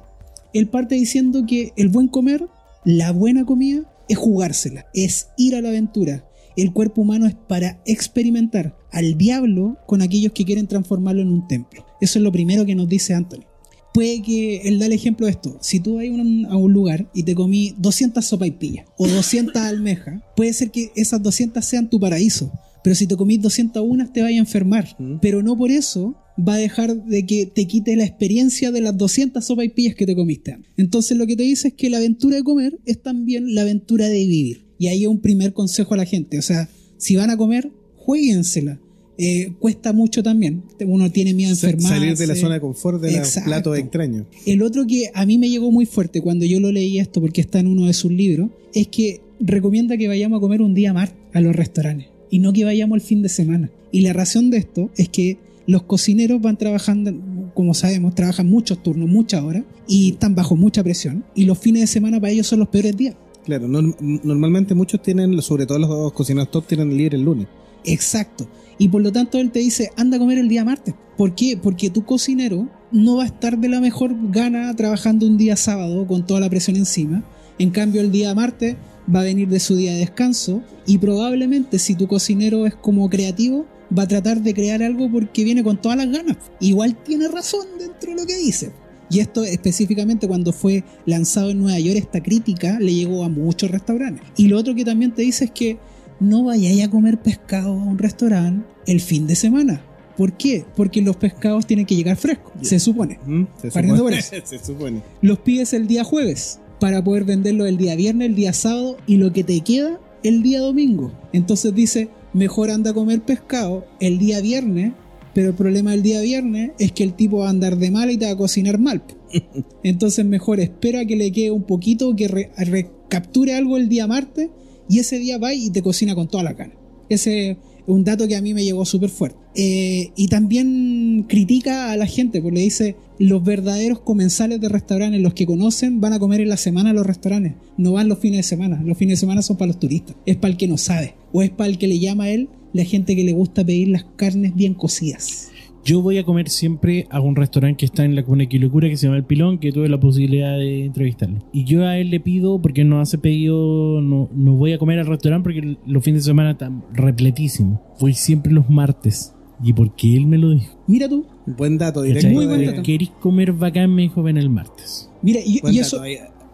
[SPEAKER 3] Él parte diciendo que el buen comer, la buena comida, es jugársela, es ir a la aventura. El cuerpo humano es para experimentar al diablo con aquellos que quieren transformarlo en un templo. Eso es lo primero que nos dice Anthony puede que él da el ejemplo de esto. Si tú vas a un, lugar y te comí 200 sopaipillas o 200 almejas, puede ser que esas 200 sean tu paraíso. Pero si te comís 201 te vayas a enfermar. Pero no por eso va a dejar de que te quite la experiencia de las 200 sopaipillas que te comiste. Entonces lo que te dice es que la aventura de comer es también la aventura de vivir. Y ahí es un primer consejo a la gente. O sea, si van a comer, jueguensela. Eh, cuesta mucho también. Uno tiene miedo a enfermarse.
[SPEAKER 2] Salir de la zona de confort de los platos extraños.
[SPEAKER 3] El otro que a mí me llegó muy fuerte cuando yo lo leí esto, porque está en uno de sus libros, es que recomienda que vayamos a comer un día más a los restaurantes y no que vayamos el fin de semana. Y la razón de esto es que los cocineros van trabajando, como sabemos, trabajan muchos turnos, muchas horas y están bajo mucha presión. Y los fines de semana para ellos son los peores días.
[SPEAKER 2] Claro, norm- normalmente muchos tienen, sobre todo los cocineros top, tienen libre el lunes.
[SPEAKER 3] Exacto. Y por lo tanto él te dice, anda a comer el día martes. ¿Por qué? Porque tu cocinero no va a estar de la mejor gana trabajando un día sábado con toda la presión encima. En cambio el día martes va a venir de su día de descanso y probablemente si tu cocinero es como creativo, va a tratar de crear algo porque viene con todas las ganas. Igual tiene razón dentro de lo que dice. Y esto específicamente cuando fue lanzado en Nueva York, esta crítica le llegó a muchos restaurantes. Y lo otro que también te dice es que no vayáis a comer pescado a un restaurante el fin de semana. ¿Por qué? Porque los pescados tienen que llegar frescos, se supone.
[SPEAKER 2] ¿Mm? Se
[SPEAKER 3] Partiendo
[SPEAKER 2] supone.
[SPEAKER 3] por eso.
[SPEAKER 2] Se supone.
[SPEAKER 3] Los pides el día jueves para poder venderlo el día viernes, el día sábado y lo que te queda el día domingo. Entonces dice, mejor anda a comer pescado el día viernes, pero el problema del día viernes es que el tipo va a andar de mal y te va a cocinar mal. Entonces mejor espera que le quede un poquito, que re- recapture algo el día martes y ese día va y te cocina con toda la cara. Ese es un dato que a mí me llegó súper fuerte. Eh, y también critica a la gente, porque le dice, los verdaderos comensales de restaurantes, los que conocen, van a comer en la semana a los restaurantes, no van los fines de semana. Los fines de semana son para los turistas, es para el que no sabe, o es para el que le llama a él la gente que le gusta pedir las carnes bien cocidas.
[SPEAKER 4] Yo voy a comer siempre a un restaurante que está en la Comuna Quilocura que se llama El Pilón, que tuve la posibilidad de entrevistarlo. Y yo a él le pido, porque no hace pedido, no, no voy a comer al restaurante porque los fines de semana están repletísimos. Voy siempre los martes. Y porque él me lo dijo.
[SPEAKER 3] Mira tú,
[SPEAKER 2] Buen dato, directo.
[SPEAKER 3] Muy buen
[SPEAKER 2] de-
[SPEAKER 3] dato.
[SPEAKER 4] ¿Querís comer bacán? Me dijo, ven el martes.
[SPEAKER 3] mira, y, eso...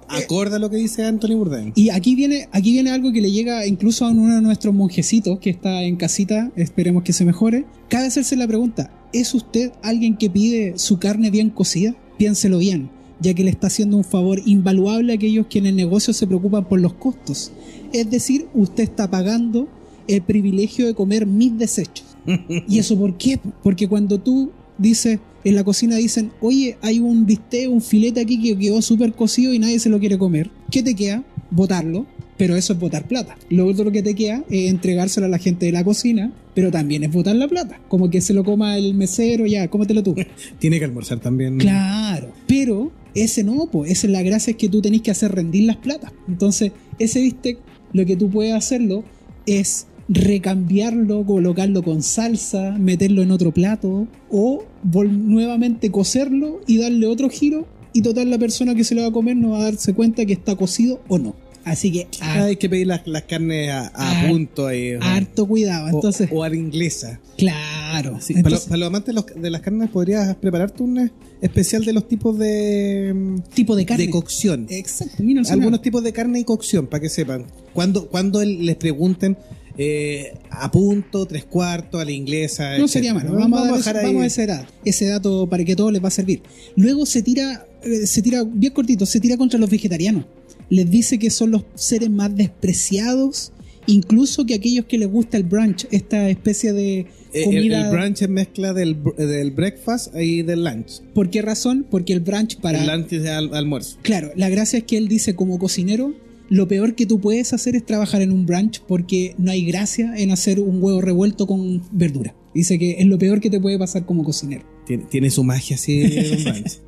[SPEAKER 2] Acorde a lo que dice Anthony Bourdain.
[SPEAKER 3] Y aquí viene, aquí viene algo que le llega incluso a uno de nuestros monjecitos que está en casita, esperemos que se mejore. Cabe hacerse la pregunta, ¿es usted alguien que pide su carne bien cocida? Piénselo bien, ya que le está haciendo un favor invaluable a aquellos que en el negocio se preocupan por los costos. Es decir, usted está pagando el privilegio de comer mis desechos. ¿Y eso por qué? Porque cuando tú dices, en la cocina dicen, oye, hay un bistec, un filete aquí que quedó súper cocido y nadie se lo quiere comer, ¿qué te queda? Botarlo, pero eso es botar plata. Lo otro que te queda es entregárselo a la gente de la cocina, pero también es botar la plata. Como que se lo coma el mesero, ya, cómetelo tú.
[SPEAKER 2] Tiene que almorzar también.
[SPEAKER 3] Claro, pero ese no, pues esa es la gracia es que tú tenés que hacer rendir las platas. Entonces, ese bistec, lo que tú puedes hacerlo es recambiarlo, colocarlo con salsa, meterlo en otro plato o nuevamente cocerlo y darle otro giro y total la persona que se lo va a comer no va a darse cuenta que está cocido o no. Así que
[SPEAKER 2] Ah, hay que pedir las, las carnes a, a
[SPEAKER 3] Ah,
[SPEAKER 2] punto ahí.
[SPEAKER 3] harto cuidado.
[SPEAKER 2] o-
[SPEAKER 3] Entonces,
[SPEAKER 2] o, a la inglesa.
[SPEAKER 3] claro.
[SPEAKER 2] Sí, para, los, para los amantes de, las carnes, ¿podrías prepararte un especial de los tipos de,
[SPEAKER 3] tipo de carne.
[SPEAKER 2] de cocción?
[SPEAKER 3] Exacto, mira,
[SPEAKER 2] Algunos tipos de carne y cocción, para que sepan. Cuando, cuando les pregunten eh, a punto, tres cuartos, a la inglesa.
[SPEAKER 3] No sería malo. Vamos, a, dar
[SPEAKER 2] dejar
[SPEAKER 3] eso- vamos a ese dato, ese dato para que todo les va a servir. Luego se tira eh, se tira bien cortito, se tira contra los vegetarianos. Les dice que son los seres más despreciados, incluso que aquellos que les gusta el brunch, esta especie de
[SPEAKER 2] Eh, El,
[SPEAKER 3] comida.
[SPEAKER 2] el brunch es mezcla del, br- del breakfast y del lunch.
[SPEAKER 3] ¿Por qué razón? Porque el brunch para...
[SPEAKER 2] El lunch es al- almuerzo.
[SPEAKER 3] Claro, la gracia es que él dice como cocinero, lo peor que tú puedes hacer es trabajar en un brunch porque no hay gracia en hacer un huevo revuelto con verdura. Dice que es lo peor que te puede pasar como cocinero.
[SPEAKER 2] Tiene, tiene su magia así el brunch.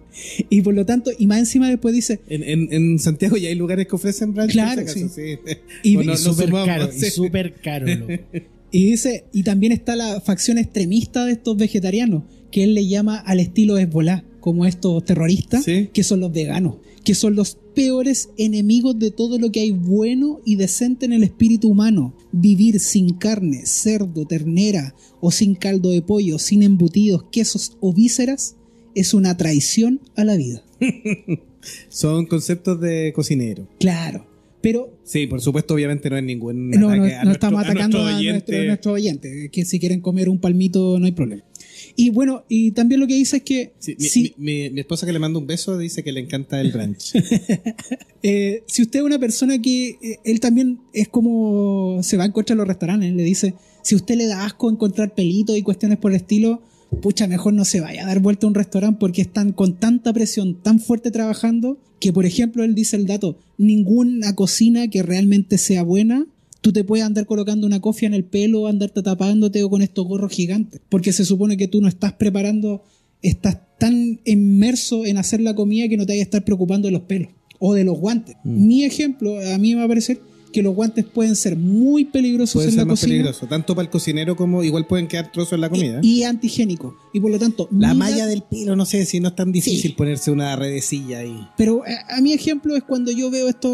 [SPEAKER 3] Y por lo tanto, y más encima después dice,
[SPEAKER 2] En, en, en Santiago ya hay lugares que ofrecen brunch.
[SPEAKER 3] Claro,
[SPEAKER 2] si acaso, sí.
[SPEAKER 3] Y-
[SPEAKER 2] O
[SPEAKER 3] y
[SPEAKER 2] no-
[SPEAKER 4] súper caro,
[SPEAKER 2] sí.
[SPEAKER 4] y súper caro. loco.
[SPEAKER 3] y dice, y también está la facción extremista de estos vegetarianos, que él le llama al estilo Hezbollah, como estos terroristas,
[SPEAKER 2] Sí.
[SPEAKER 3] que son los veganos, que son los peores enemigos de todo lo que hay bueno y decente en el espíritu humano. Vivir sin carne, cerdo, ternera o sin caldo de pollo, sin embutidos, quesos o vísceras es una traición a la vida.
[SPEAKER 2] Son conceptos de cocinero.
[SPEAKER 3] Claro, pero
[SPEAKER 2] Sí, por supuesto, obviamente no es ningún
[SPEAKER 3] no, no,
[SPEAKER 2] ataque
[SPEAKER 3] no
[SPEAKER 2] a nuestro-
[SPEAKER 3] estamos atacando a
[SPEAKER 2] nuestro
[SPEAKER 3] nuestro,
[SPEAKER 2] oyente.
[SPEAKER 3] nuestro oyente, que si quieren comer un palmito no hay problema. Y bueno, y también lo que dice es que
[SPEAKER 2] Sí, mi,
[SPEAKER 3] si,
[SPEAKER 2] mi- mi- mi esposa que le manda un beso dice que le encanta el brunch.
[SPEAKER 3] eh, si usted es una persona que eh, él también es como se va a encontrar en los restaurantes, le dice, si usted le da asco encontrar pelitos y cuestiones por el estilo, pucha, mejor no se vaya a dar vuelta a un restaurante porque están con tanta presión, tan fuerte trabajando, que por ejemplo él dice el dato, ninguna cocina que realmente sea buena, tú te puedes andar colocando una cofia en el pelo, andarte tapándote o con estos gorros gigantes, porque se supone que tú no estás preparando, estás tan inmerso en hacer la comida que no te vayas a estar preocupando de los pelos o de los guantes. Mi ejemplo, a mí me va a parecer que los guantes pueden ser muy peligrosos
[SPEAKER 2] Puede
[SPEAKER 3] en
[SPEAKER 2] ser
[SPEAKER 3] la
[SPEAKER 2] más
[SPEAKER 3] cocina
[SPEAKER 2] peligroso, tanto para el cocinero como igual pueden quedar trozos en la comida.
[SPEAKER 3] y, y antigénico. Y por lo tanto,
[SPEAKER 2] la malla del pelo, no sé si no es tan difícil
[SPEAKER 3] Sí.
[SPEAKER 2] ponerse una redecilla ahí.
[SPEAKER 3] Pero a, a mi ejemplo es cuando yo veo estos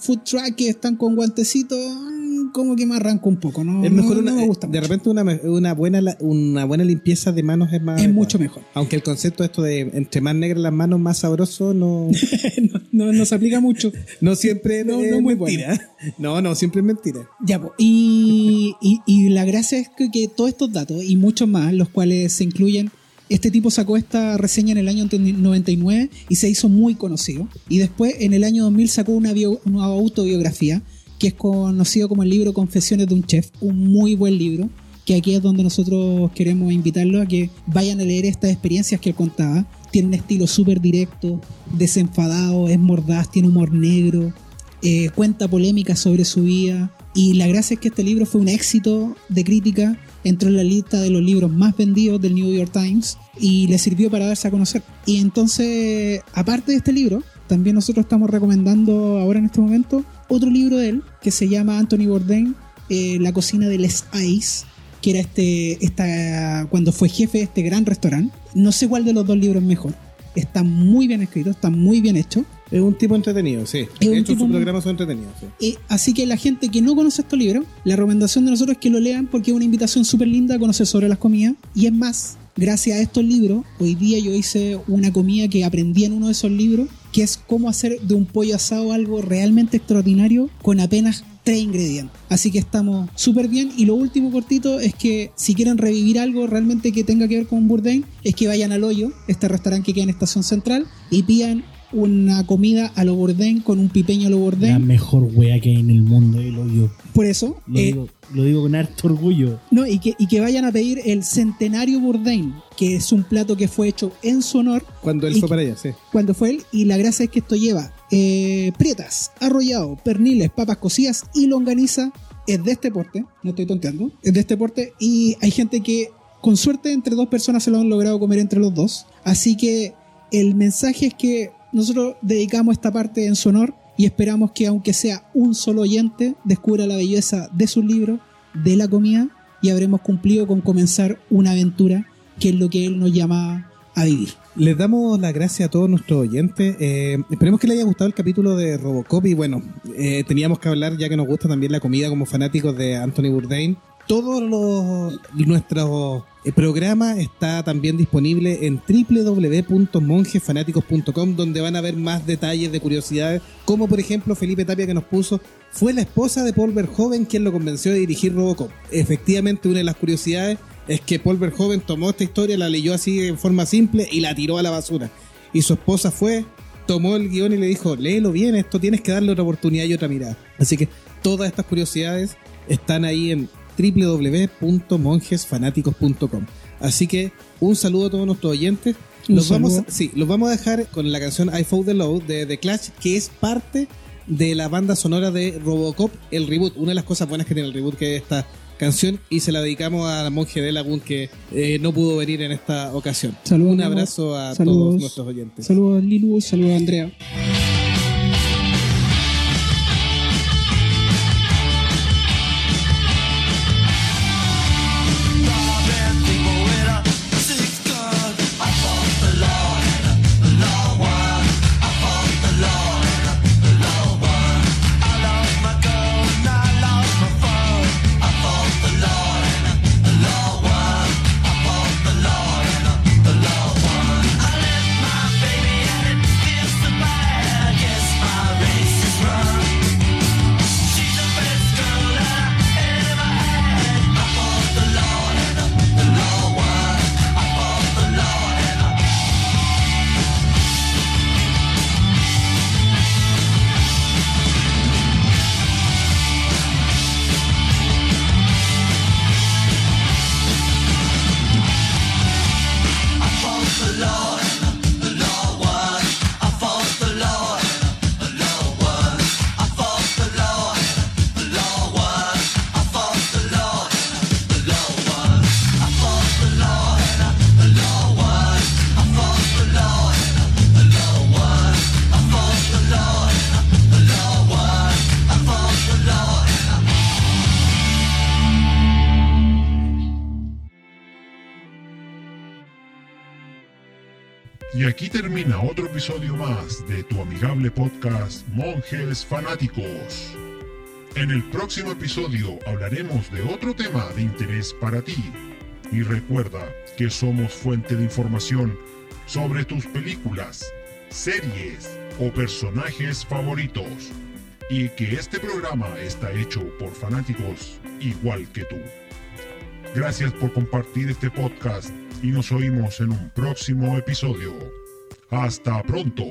[SPEAKER 3] food truck que están con guantecitos, mm, como que me arranco un poco, ¿no?
[SPEAKER 2] es mejor
[SPEAKER 3] no-
[SPEAKER 2] una,
[SPEAKER 3] no me gusta
[SPEAKER 2] de
[SPEAKER 3] mucho.
[SPEAKER 2] repente una, una buena una buena limpieza de manos es más
[SPEAKER 3] Es mucho mejor.
[SPEAKER 2] Aunque el concepto esto de entre más negras las manos más sabroso no
[SPEAKER 3] no, no- se aplica mucho.
[SPEAKER 2] no siempre
[SPEAKER 3] No,
[SPEAKER 2] es
[SPEAKER 3] no muy
[SPEAKER 2] mentira. No, no, siempre es mentira.
[SPEAKER 3] Ya, y, y, y la gracia es que, que todos estos datos y muchos más, los cuales se incluyen, este tipo sacó esta reseña en el año 99 y se hizo muy conocido. Y después, en el año 2000, sacó una, bio- una autobiografía que es conocido como el libro Confesiones de un Chef, un muy buen libro. Que aquí es donde nosotros queremos invitarlos a que vayan a leer estas experiencias que él contaba. Tiene un estilo súper directo, desenfadado, es mordaz, tiene humor negro, eh, cuenta polémicas sobre su vida y la gracia es que este libro fue un éxito de crítica, entró en la lista de los libros más vendidos del New York Times y le sirvió para darse a conocer. Y entonces, aparte de este libro, también nosotros estamos recomendando ahora en este momento otro libro de él que se llama Anthony Bourdain, eh, La cocina de Les Ice, que era este, esta, cuando fue jefe de este gran restaurante. No sé cuál de los dos libros es mejor. Está muy bien escrito, está muy bien hecho.
[SPEAKER 2] Es un tipo entretenido, sí.
[SPEAKER 3] Es
[SPEAKER 2] De hecho, sus programas son entretenidos, sí.
[SPEAKER 3] Eh, así que la gente que no conoce estos libros, la recomendación de nosotros es que lo lean porque es una invitación súper linda a conocer sobre las comidas. Y es más, gracias a estos libros, hoy día yo hice una comida que aprendí en uno de esos libros, que es cómo hacer de un pollo asado algo realmente extraordinario con apenas tres ingredientes. Así que estamos súper bien. Y lo último cortito es que si quieren revivir algo realmente que tenga que ver con Bourdain, es que vayan al hoyo, este restaurante que queda en Estación Central, y pidan una comida a lo Bourdain con un pipeño a lo
[SPEAKER 4] La
[SPEAKER 3] Bourdain.
[SPEAKER 4] mejor wea que hay en el mundo, y lo digo,
[SPEAKER 3] Por eso,
[SPEAKER 4] lo,
[SPEAKER 3] eh,
[SPEAKER 4] digo, lo digo con harto orgullo.
[SPEAKER 3] no, y que, y que vayan a pedir el Centenario Bourdain, que es un plato que fue hecho en su honor
[SPEAKER 2] Cuando él fue para allá, sí.
[SPEAKER 3] cuando fue él. Y la gracia es que esto lleva eh, prietas, arrollado, perniles, papas cocidas y longaniza. Es de este porte, no estoy tonteando, es de este porte. Y hay gente que, con suerte, entre dos personas se lo han logrado comer entre los dos. Así que el mensaje es que nosotros dedicamos esta parte en su honor y esperamos que, aunque sea un solo oyente, descubra la belleza de sus libros, de la comida y habremos cumplido con comenzar una aventura que es lo que él nos llama a vivir.
[SPEAKER 2] Les damos las gracias a todos nuestros oyentes. Eh, esperemos que les haya gustado el capítulo de Robocop. Y bueno, eh, teníamos que hablar, ya que nos gusta también la comida como fanáticos de Anthony Bourdain. Todos los nuestros eh, programas está también disponible en www.monjesfanáticos.com donde van a ver más detalles de curiosidades, como por ejemplo Felipe Tapia que nos puso, fue la esposa de Paul Verhoeven quien lo convenció de dirigir Robocop. Efectivamente, una de las curiosidades es que Paul Verhoeven tomó esta historia, la leyó así en forma simple y la tiró a la basura. Y su esposa fue tomó el guion y le dijo, léelo bien, esto tienes que darle otra oportunidad y otra mirada. Así que todas estas curiosidades están ahí en www.monjesfanáticos.com. Así que un saludo a todos nuestros oyentes. Los vamos,
[SPEAKER 5] saludo.
[SPEAKER 2] sí, los vamos a dejar con la canción I Fought the Low de The Clash, que es parte de la banda sonora de Robocop, el reboot. Una de las cosas buenas que tiene el reboot, que es esta canción, y se la dedicamos a la monje de Lagoon que eh, no pudo venir en esta ocasión.
[SPEAKER 5] Saludos,
[SPEAKER 2] Un abrazo a
[SPEAKER 5] Saludos.
[SPEAKER 2] todos nuestros oyentes.
[SPEAKER 5] Saludos a Lilu, saludos a Andrea.
[SPEAKER 1] Episodio más de tu amigable podcast Monjes Fanáticos. En el próximo episodio hablaremos de otro tema de interés para ti. Y recuerda que somos fuente de información sobre tus películas, series o personajes favoritos. Y que este programa está hecho por fanáticos igual que tú. Gracias por compartir este podcast y nos oímos en un próximo episodio. Hasta pronto.